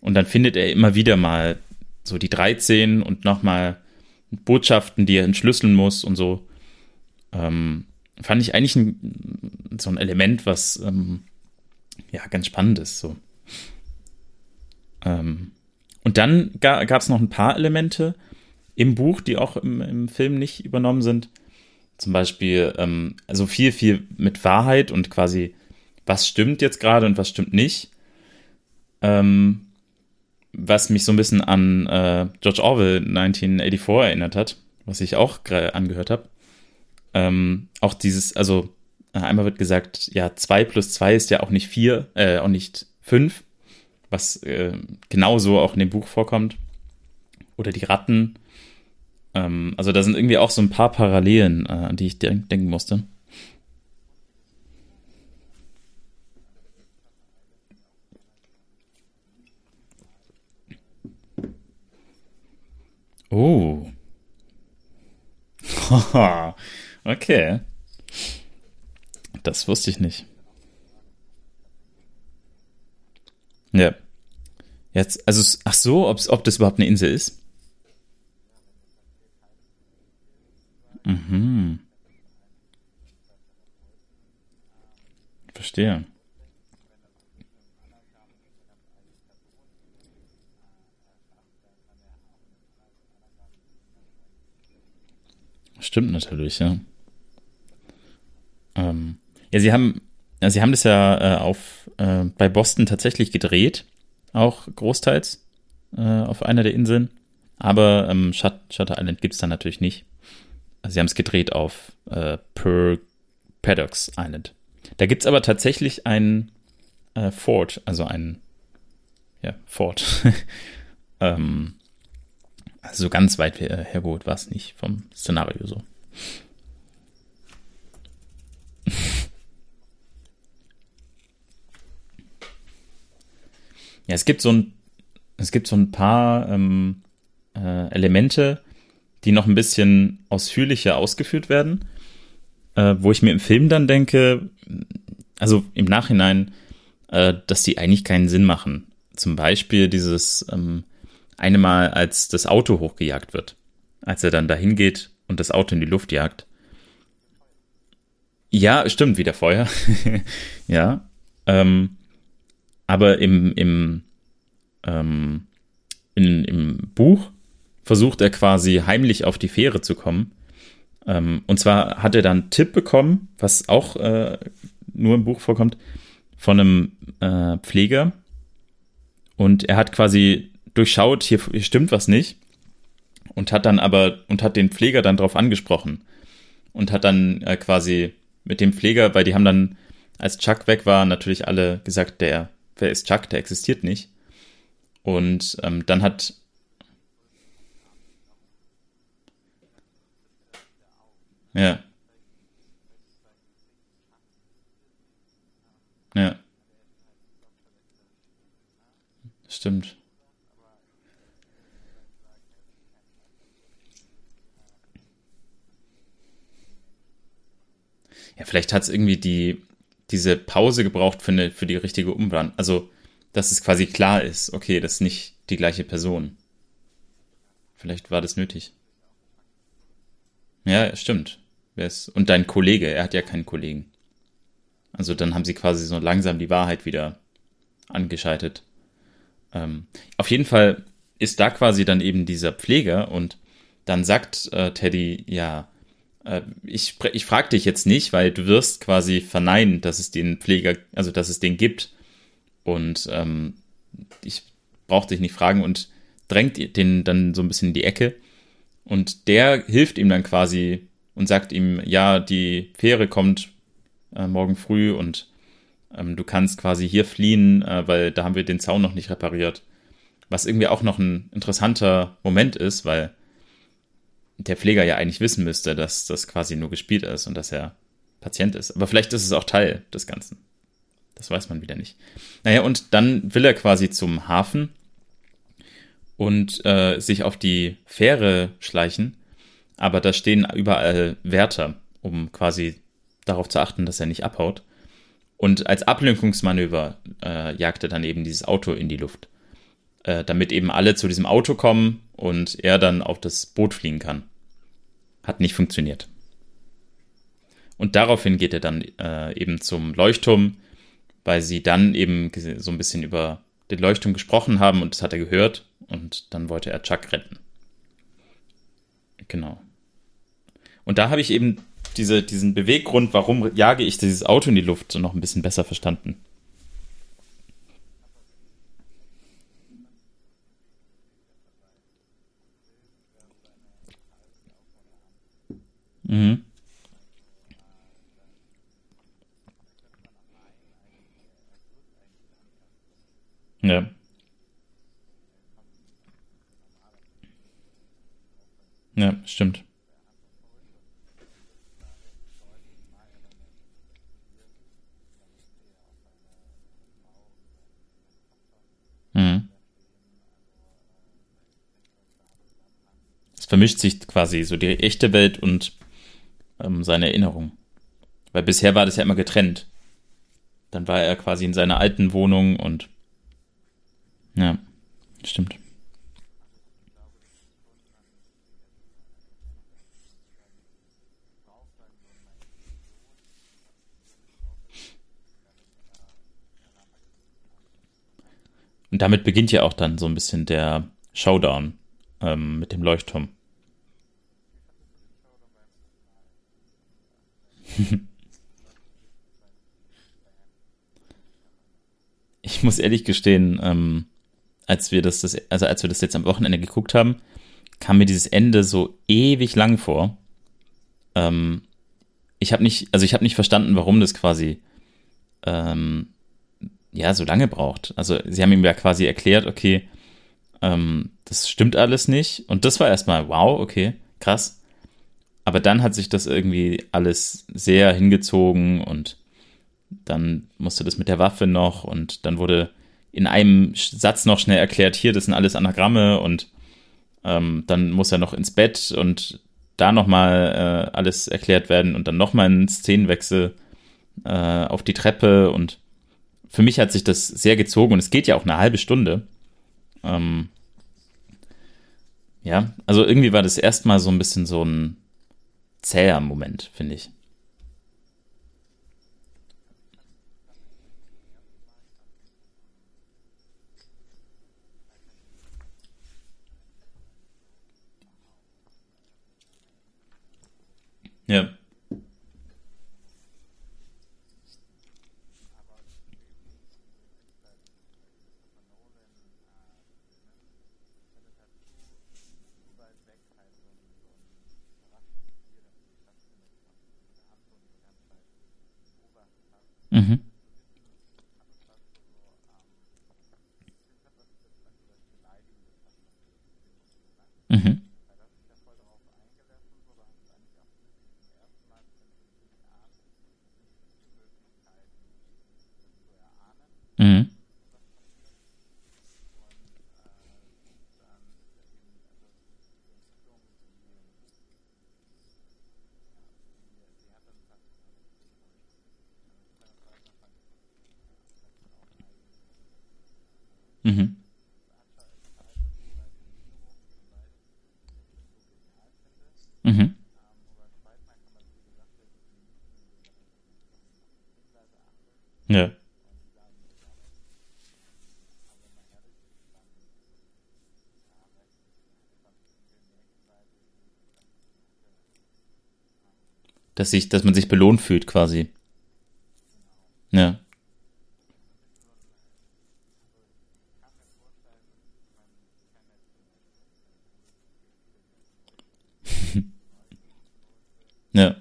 Und dann findet er immer wieder mal so die 13 und nochmal Botschaften, die er entschlüsseln muss und so. Ähm, fand ich eigentlich ein, so ein Element, was ähm, ja ganz spannend ist. So. Ähm, und dann ga, gab es noch ein paar Elemente im Buch, die auch im, im Film nicht übernommen sind. Zum Beispiel, ähm, also viel, viel mit Wahrheit und quasi, was stimmt jetzt gerade und was stimmt nicht. Ähm, was mich so ein bisschen an äh, George Orwell 1984 erinnert hat, was ich auch angehört habe. Ähm, auch dieses, also einmal wird gesagt, ja, 2 plus 2 ist ja auch nicht 4, äh, auch nicht 5, was äh, genauso auch in dem Buch vorkommt. Oder die Ratten. Ähm, also da sind irgendwie auch so ein paar Parallelen, äh, an die ich de denken musste. Oh. okay. Das wusste ich nicht. Ja. Jetzt, also, ach so, ob's, ob das überhaupt eine Insel ist? Mhm. Verstehe. Stimmt natürlich, ja. Ähm, ja, sie haben, ja, sie haben das ja äh, auf äh, bei Boston tatsächlich gedreht, auch großteils äh, auf einer der Inseln. Aber ähm, Shut Shutter Island gibt es dann natürlich nicht. Also sie haben es gedreht auf äh, Per Paddocks Island. Da gibt es aber tatsächlich ein äh, Fort, also ein ja, Fort. ähm, also ganz weit her hergeholt war es nicht vom Szenario so. ja, es gibt so ein, es gibt so ein paar ähm, äh, Elemente, die noch ein bisschen ausführlicher ausgeführt werden, äh, wo ich mir im Film dann denke, also im Nachhinein, äh, dass die eigentlich keinen Sinn machen. Zum Beispiel dieses ähm, eine Mal, als das Auto hochgejagt wird, als er dann dahin geht und das Auto in die Luft jagt. Ja, stimmt, wieder Feuer. ja. Ähm, aber im, im, ähm, in, im Buch versucht er quasi heimlich auf die Fähre zu kommen. Ähm, und zwar hat er dann einen Tipp bekommen, was auch äh, nur im Buch vorkommt, von einem äh, Pfleger. Und er hat quasi durchschaut, hier, hier stimmt was nicht. Und hat dann aber, und hat den Pfleger dann drauf angesprochen. Und hat dann äh, quasi mit dem Pfleger, weil die haben dann, als Chuck weg war, natürlich alle gesagt, der, wer ist Chuck, der existiert nicht. Und ähm, dann hat Ja. Ja. Stimmt. Ja, vielleicht hat es irgendwie die, diese Pause gebraucht für, eine, für die richtige Umwandlung. Also, dass es quasi klar ist, okay, das ist nicht die gleiche Person. Vielleicht war das nötig. Ja, stimmt. Und dein Kollege, er hat ja keinen Kollegen. Also dann haben sie quasi so langsam die Wahrheit wieder angeschaltet. Ähm, auf jeden Fall ist da quasi dann eben dieser Pfleger und dann sagt äh, Teddy, ja, ich, ich frage dich jetzt nicht, weil du wirst quasi verneinen, dass es den Pfleger, also dass es den gibt. Und ähm, ich brauche dich nicht fragen und drängt den dann so ein bisschen in die Ecke. Und der hilft ihm dann quasi und sagt ihm, ja, die Fähre kommt äh, morgen früh und ähm, du kannst quasi hier fliehen, äh, weil da haben wir den Zaun noch nicht repariert. Was irgendwie auch noch ein interessanter Moment ist, weil der Pfleger ja eigentlich wissen müsste, dass das quasi nur gespielt ist und dass er Patient ist. Aber vielleicht ist es auch Teil des Ganzen. Das weiß man wieder nicht. Naja, und dann will er quasi zum Hafen und äh, sich auf die Fähre schleichen aber da stehen überall Wärter, um quasi darauf zu achten, dass er nicht abhaut. Und als Ablenkungsmanöver äh, jagt er dann eben dieses Auto in die Luft, äh, damit eben alle zu diesem Auto kommen und er dann auf das Boot fliegen kann. Hat nicht funktioniert. Und daraufhin geht er dann äh, eben zum Leuchtturm, weil sie dann eben so ein bisschen über den Leuchtturm gesprochen haben und das hat er gehört und dann wollte er Chuck retten. Genau. Und da habe ich eben diese, diesen Beweggrund, warum jage ich dieses Auto in die Luft, noch ein bisschen besser verstanden. Mhm. Ja. Ja, stimmt. vermischt sich quasi so die echte Welt und ähm, seine Erinnerung. Weil bisher war das ja immer getrennt. Dann war er quasi in seiner alten Wohnung und ja, stimmt. Und damit beginnt ja auch dann so ein bisschen der Showdown ähm, mit dem Leuchtturm. ich muss ehrlich gestehen, ähm, als wir das, das, also als wir das jetzt am Wochenende geguckt haben, kam mir dieses Ende so ewig lang vor. Ähm, ich habe nicht, also ich habe nicht verstanden, warum das quasi ähm, ja so lange braucht. Also sie haben ihm ja quasi erklärt, okay, ähm, das stimmt alles nicht. Und das war erstmal, wow, okay, krass. Aber dann hat sich das irgendwie alles sehr hingezogen und dann musste das mit der Waffe noch und dann wurde in einem Satz noch schnell erklärt, hier, das sind alles Anagramme und ähm, dann muss er noch ins Bett und da nochmal äh, alles erklärt werden und dann nochmal ein Szenenwechsel äh, auf die Treppe und für mich hat sich das sehr gezogen und es geht ja auch eine halbe Stunde. Ähm, ja, also irgendwie war das erstmal so ein bisschen so ein zäher Moment, finde ich. Ja. Mhm. Mhm. Mhm. Mhm. Mhm. Ja. Dass sich, dass man sich belohnt fühlt, quasi. Ja. Ja.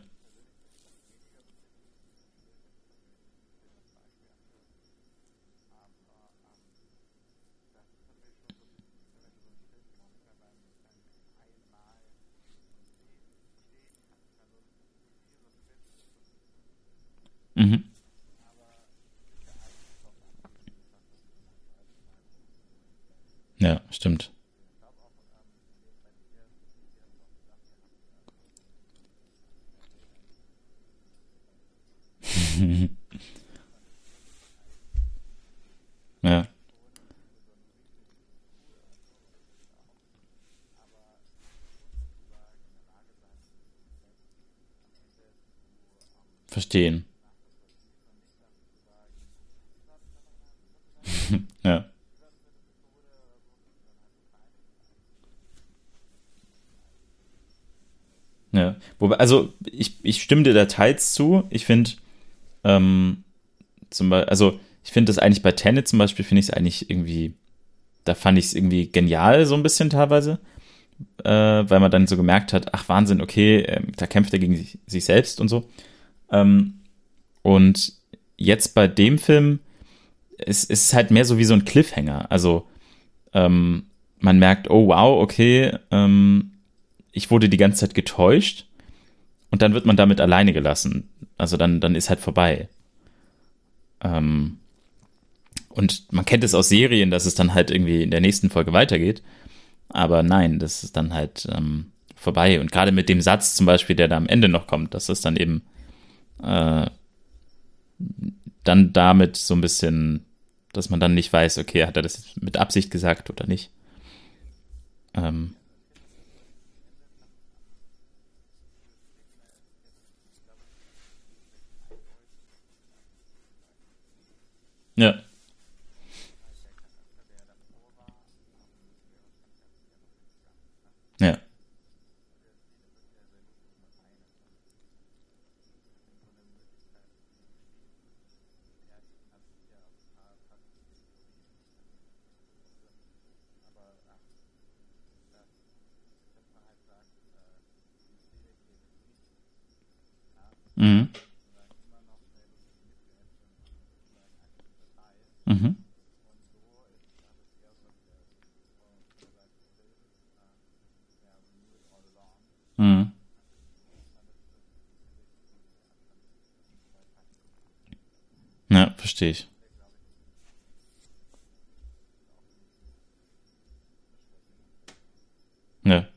Mhm. Ja, stimmt. ja. Verstehen. ja. Ja. Wobei, also ich, ich stimme dir da teils zu. Ich finde, ähm, zum Beispiel, also ich finde das eigentlich bei Tenet zum Beispiel, finde ich es eigentlich irgendwie, da fand ich es irgendwie genial, so ein bisschen teilweise, äh, weil man dann so gemerkt hat, ach Wahnsinn, okay, äh, da kämpft er gegen sich, sich selbst und so. Ähm, und jetzt bei dem Film es, es ist halt mehr so wie so ein Cliffhanger. Also ähm, man merkt, oh wow, okay, ähm, ich wurde die ganze Zeit getäuscht und dann wird man damit alleine gelassen. Also dann, dann ist halt vorbei. Ähm, und man kennt es aus Serien, dass es dann halt irgendwie in der nächsten Folge weitergeht. Aber nein, das ist dann halt ähm, vorbei. Und gerade mit dem Satz zum Beispiel, der da am Ende noch kommt, dass es dann eben äh, dann damit so ein bisschen dass man dann nicht weiß, okay, hat er das mit Absicht gesagt oder nicht. Ähm. Ja. Ja. Mhm. Mhm. Mhm. Ja, verstehe ich. Ja.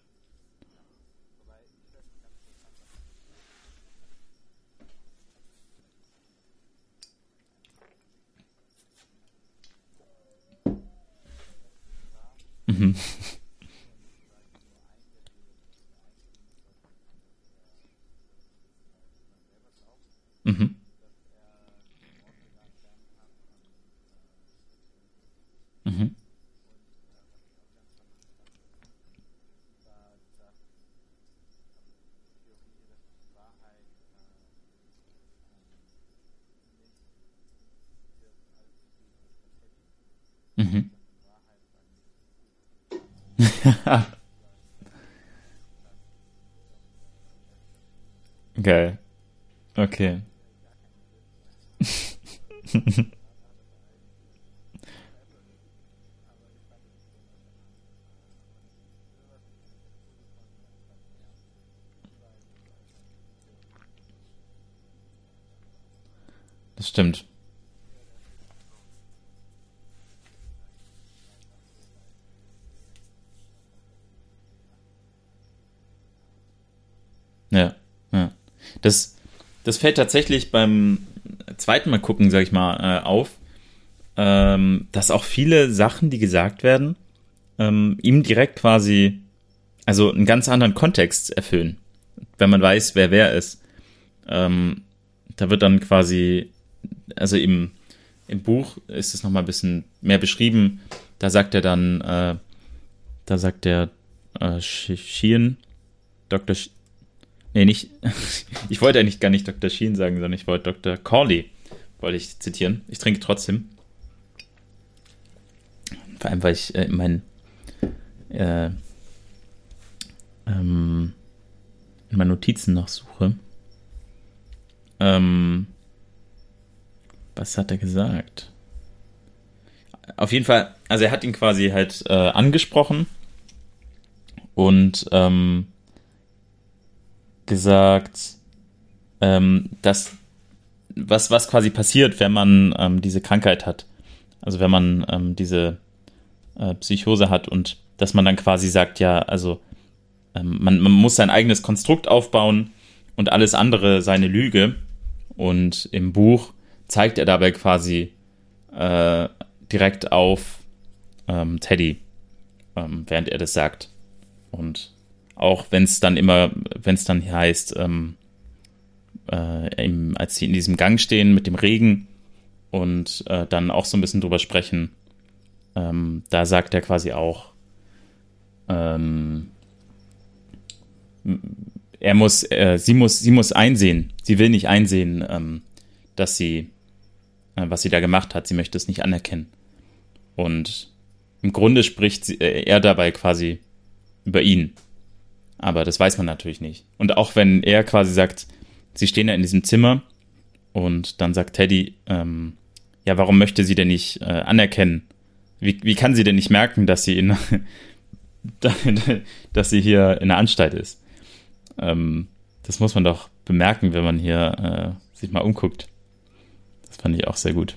Mhm. Mhm. Mhm. Mhm. Geil. Okay. Das stimmt. Ja, ja. Das, das fällt tatsächlich beim zweiten Mal gucken, sag ich mal, äh, auf, ähm, dass auch viele Sachen, die gesagt werden, ähm, ihm direkt quasi, also einen ganz anderen Kontext erfüllen, wenn man weiß, wer wer ist. Ähm, da wird dann quasi, also im, im Buch ist es nochmal ein bisschen mehr beschrieben. Da sagt er dann, äh, da sagt der äh, Sheehan, Dr. Sh nee, nicht, ich wollte eigentlich gar nicht Dr. Sheen sagen, sondern ich wollte Dr. Corley, wollte ich zitieren. Ich trinke trotzdem. Vor allem, weil ich äh, mein, äh, ähm, in meinen Notizen noch suche. Ähm, was hat er gesagt? Auf jeden Fall, also er hat ihn quasi halt äh, angesprochen und ähm, gesagt, ähm, dass was, was quasi passiert, wenn man ähm, diese Krankheit hat. Also wenn man ähm, diese äh, Psychose hat und dass man dann quasi sagt, ja, also ähm, man, man muss sein eigenes Konstrukt aufbauen und alles andere seine Lüge. Und im Buch zeigt er dabei quasi äh, direkt auf ähm, Teddy, ähm, während er das sagt. Und auch wenn es dann immer, wenn es dann heißt, ähm, äh, im, als sie in diesem Gang stehen mit dem Regen und äh, dann auch so ein bisschen drüber sprechen, ähm, da sagt er quasi auch, ähm, er muss, äh, sie muss, sie muss einsehen, sie will nicht einsehen, ähm, dass sie, äh, was sie da gemacht hat, sie möchte es nicht anerkennen. Und im Grunde spricht sie, äh, er dabei quasi über ihn. Aber das weiß man natürlich nicht. Und auch wenn er quasi sagt, sie stehen ja in diesem Zimmer und dann sagt Teddy, ähm, ja, warum möchte sie denn nicht äh, anerkennen? Wie, wie kann sie denn nicht merken, dass sie in, dass sie hier in der Anstalt ist? Ähm, das muss man doch bemerken, wenn man hier äh, sich mal umguckt. Das fand ich auch sehr gut.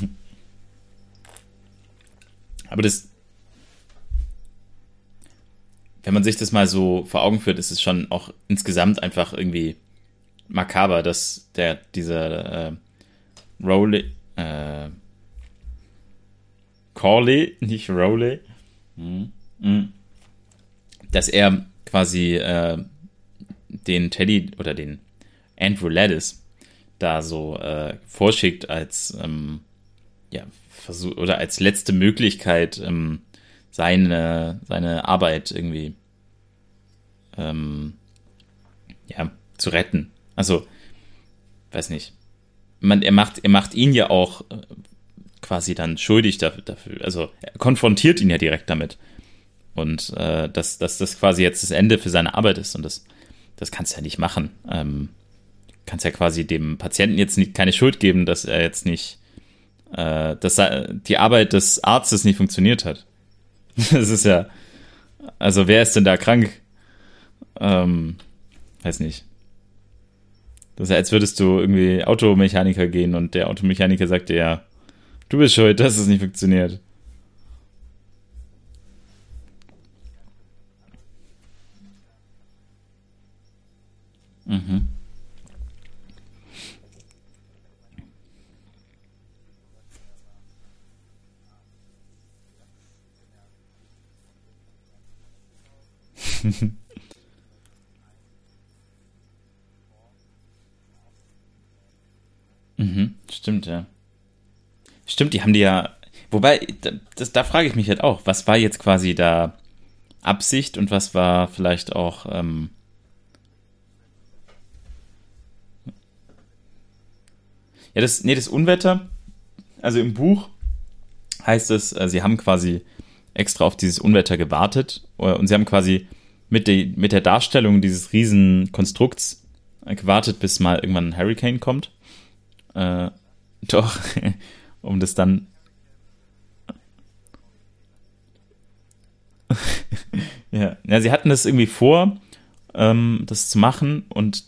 Aber das, wenn man sich das mal so vor Augen führt, ist es schon auch insgesamt einfach irgendwie makaber, dass der, dieser äh, Rowley, äh, Corley, nicht Rowley. Mhm. dass er quasi äh, den Teddy oder den Andrew Laddis da so äh, vorschickt als ähm, ja, Versuch oder als letzte Möglichkeit, ähm, seine, seine Arbeit irgendwie ähm, ja, zu retten. Also, weiß nicht. Man, er, macht, er macht ihn ja auch äh, quasi dann schuldig dafür. Also, er konfrontiert ihn ja direkt damit. Und äh, dass, dass das quasi jetzt das Ende für seine Arbeit ist. Und das, das kannst du ja nicht machen. Ähm, kannst ja quasi dem Patienten jetzt nicht, keine Schuld geben, dass er jetzt nicht, äh, dass die Arbeit des Arztes nicht funktioniert hat. Das ist ja, also wer ist denn da krank? Ähm, weiß nicht. Das ist ja, als würdest du irgendwie Automechaniker gehen und der Automechaniker sagt dir ja, du bist schuld, dass es nicht funktioniert. Mhm. mhm, stimmt, ja. Stimmt, die haben die ja. Wobei, das, da frage ich mich halt auch, was war jetzt quasi da Absicht und was war vielleicht auch. Ähm, ja, das, nee, das Unwetter, also im Buch heißt es, äh, sie haben quasi extra auf dieses Unwetter gewartet äh, und sie haben quasi mit, de, mit der Darstellung dieses riesen Konstrukts gewartet, bis mal irgendwann ein Hurricane kommt. Äh, doch, um das dann. ja. ja, sie hatten das irgendwie vor, ähm, das zu machen und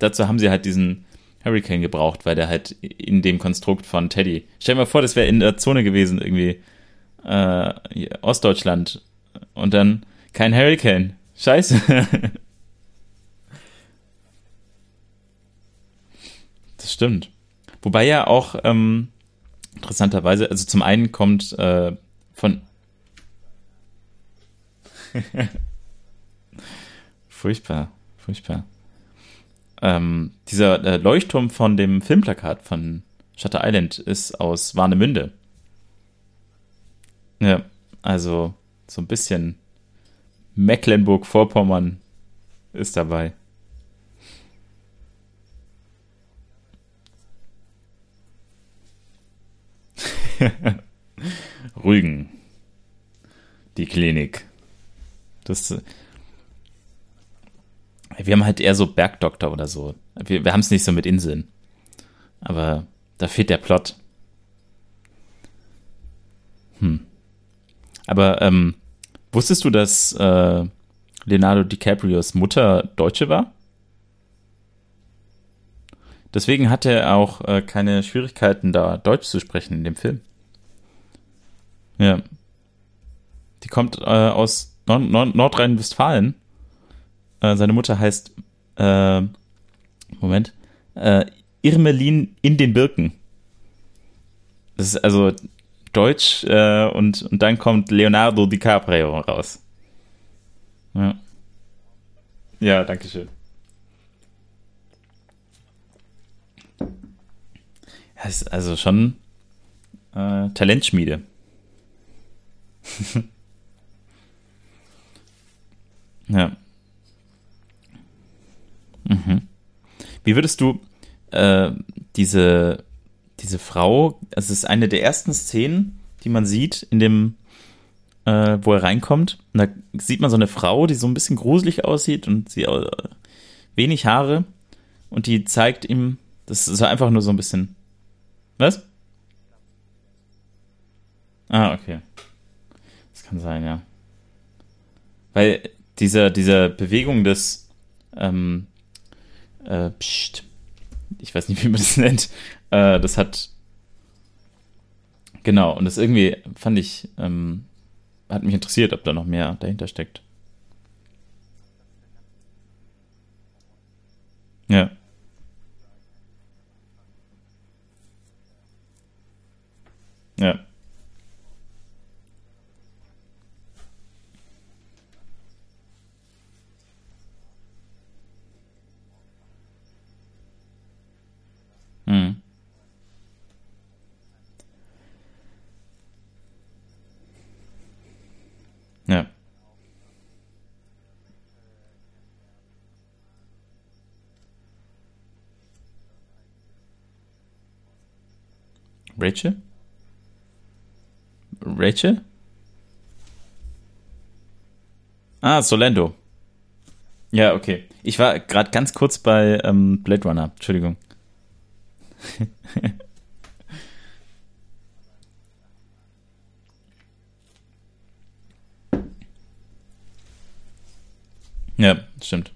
dazu haben sie halt diesen Hurricane gebraucht, weil der halt in dem Konstrukt von Teddy. Stell dir mal vor, das wäre in der Zone gewesen, irgendwie äh, Ostdeutschland und dann kein Hurricane. Scheiße. das stimmt. Wobei ja auch ähm, interessanterweise, also zum einen kommt äh, von furchtbar, furchtbar. Ähm, dieser äh, Leuchtturm von dem Filmplakat von Shutter Island ist aus Warnemünde. Ja, also so ein bisschen Mecklenburg-Vorpommern ist dabei. Rügen. Die Klinik. Das, wir haben halt eher so Bergdoktor oder so. Wir, wir haben es nicht so mit Inseln. Aber da fehlt der Plot. Hm. Aber ähm, Wusstest du, dass äh, Leonardo DiCaprios Mutter Deutsche war? Deswegen hatte er auch äh, keine Schwierigkeiten, da Deutsch zu sprechen in dem Film. Ja. Die kommt äh, aus Nord Nord Nordrhein-Westfalen. Äh, seine Mutter heißt, äh, Moment, äh, Irmelin in den Birken. Das ist also Deutsch äh, und, und dann kommt Leonardo DiCaprio raus. Ja, ja danke schön. Ja, ist also schon äh, Talentschmiede. ja. Mhm. Wie würdest du äh, diese diese Frau, es ist eine der ersten Szenen, die man sieht, in dem, äh, wo er reinkommt. Und da sieht man so eine Frau, die so ein bisschen gruselig aussieht und sie äh, wenig Haare. Und die zeigt ihm, das ist einfach nur so ein bisschen. Was? Ah, okay. Das kann sein, ja. Weil dieser, dieser Bewegung des ähm, äh, pst, ich weiß nicht, wie man das nennt, äh, das hat. Genau, und das irgendwie fand ich, ähm, hat mich interessiert, ob da noch mehr dahinter steckt. Ja. Rachel? Rachel? Ah, Solendo. Ja, okay. Ich war gerade ganz kurz bei ähm, Blade Runner. Entschuldigung. ja, stimmt.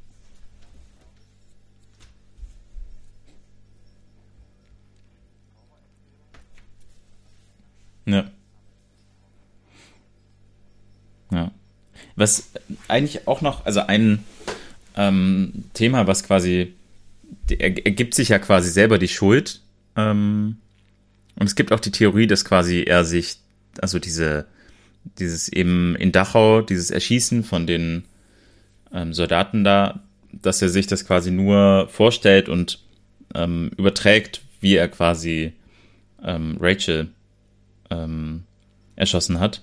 Ja. Ja. Was eigentlich auch noch, also ein ähm, Thema, was quasi, er, er gibt sich ja quasi selber die Schuld. Ähm, und es gibt auch die Theorie, dass quasi er sich, also diese, dieses eben in Dachau, dieses Erschießen von den ähm, Soldaten da, dass er sich das quasi nur vorstellt und ähm, überträgt, wie er quasi ähm, Rachel ähm, erschossen hat.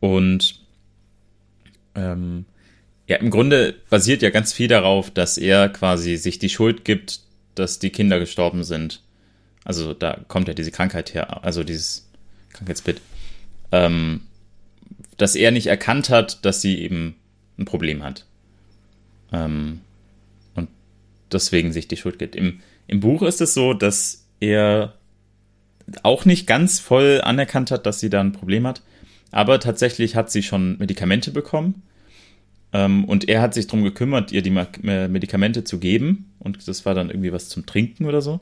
Und ähm, ja, im Grunde basiert ja ganz viel darauf, dass er quasi sich die Schuld gibt, dass die Kinder gestorben sind. Also da kommt ja diese Krankheit her, also dieses Krankheitsbild. Ähm, dass er nicht erkannt hat, dass sie eben ein Problem hat. Ähm, und deswegen sich die Schuld gibt. Im, Im Buch ist es so, dass er auch nicht ganz voll anerkannt hat, dass sie da ein Problem hat. Aber tatsächlich hat sie schon Medikamente bekommen. Ähm, und er hat sich darum gekümmert, ihr die Medikamente zu geben. Und das war dann irgendwie was zum Trinken oder so.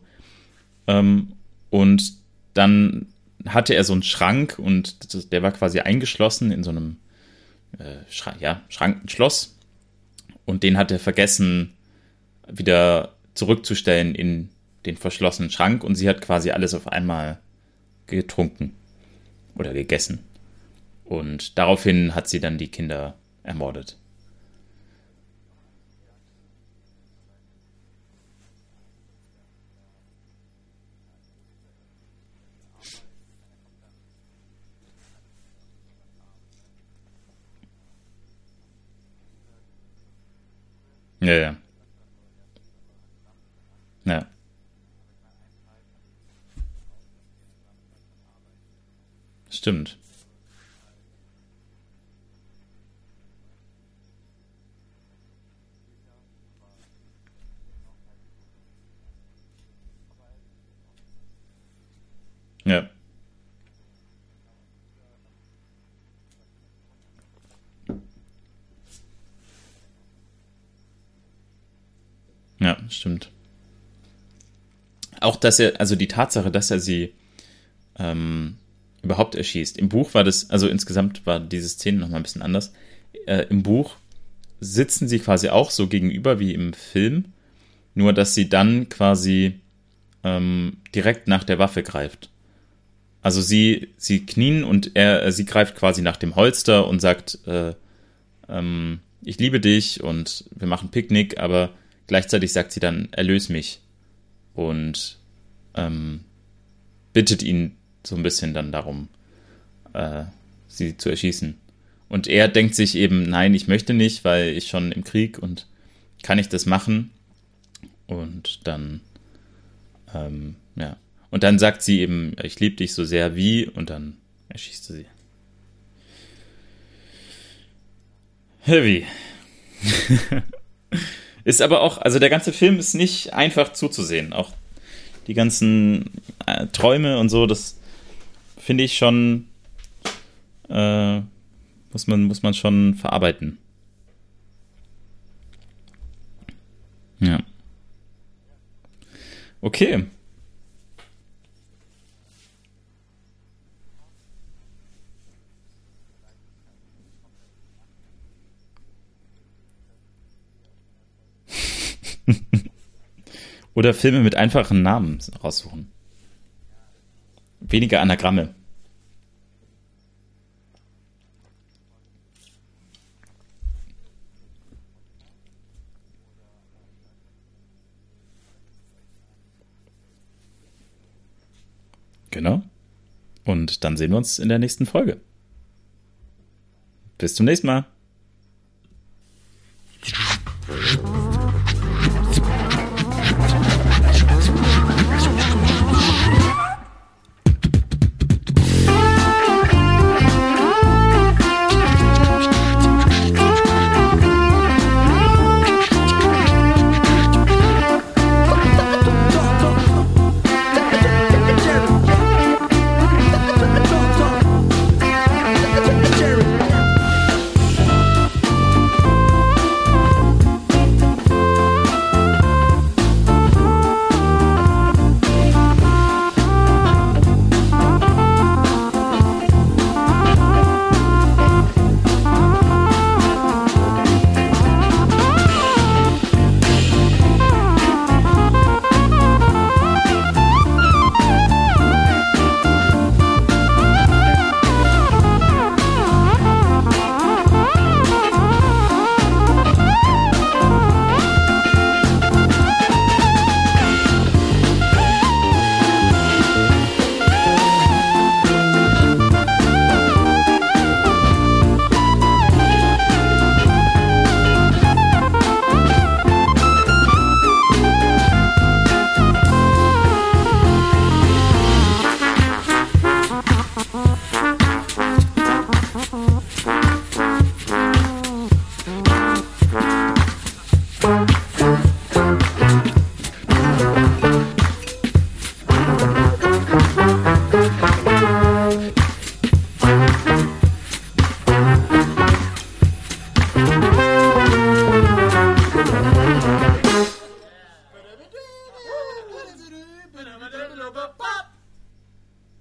Ähm, und dann hatte er so einen Schrank und der war quasi eingeschlossen in so einem äh, Schrank, ja, Schrank, Schloss. Und den hat er vergessen, wieder zurückzustellen in den verschlossenen Schrank und sie hat quasi alles auf einmal getrunken oder gegessen. Und daraufhin hat sie dann die Kinder ermordet. Ja, ja. Ja. Stimmt. Ja. Ja, stimmt. Auch, dass er, also die Tatsache, dass er sie ähm, überhaupt erschießt. Im Buch war das, also insgesamt war diese Szene nochmal ein bisschen anders. Äh, Im Buch sitzen sie quasi auch so gegenüber wie im Film, nur dass sie dann quasi ähm, direkt nach der Waffe greift. Also sie, sie knien und er, äh, sie greift quasi nach dem Holster und sagt, äh, ähm, ich liebe dich und wir machen Picknick, aber gleichzeitig sagt sie dann, erlöse mich und ähm, bittet ihn so ein bisschen dann darum, äh, sie zu erschießen. Und er denkt sich eben, nein, ich möchte nicht, weil ich schon im Krieg und kann ich das machen? Und dann, ähm, ja. Und dann sagt sie eben, ich liebe dich so sehr wie, und dann erschießt sie. Heavy. ist aber auch, also der ganze Film ist nicht einfach zuzusehen. Auch die ganzen äh, Träume und so, das finde ich schon, äh, muss, man, muss man schon verarbeiten. Ja. Okay. Oder Filme mit einfachen Namen raussuchen. Weniger Anagramme. Genau. Und dann sehen wir uns in der nächsten Folge. Bis zum nächsten Mal.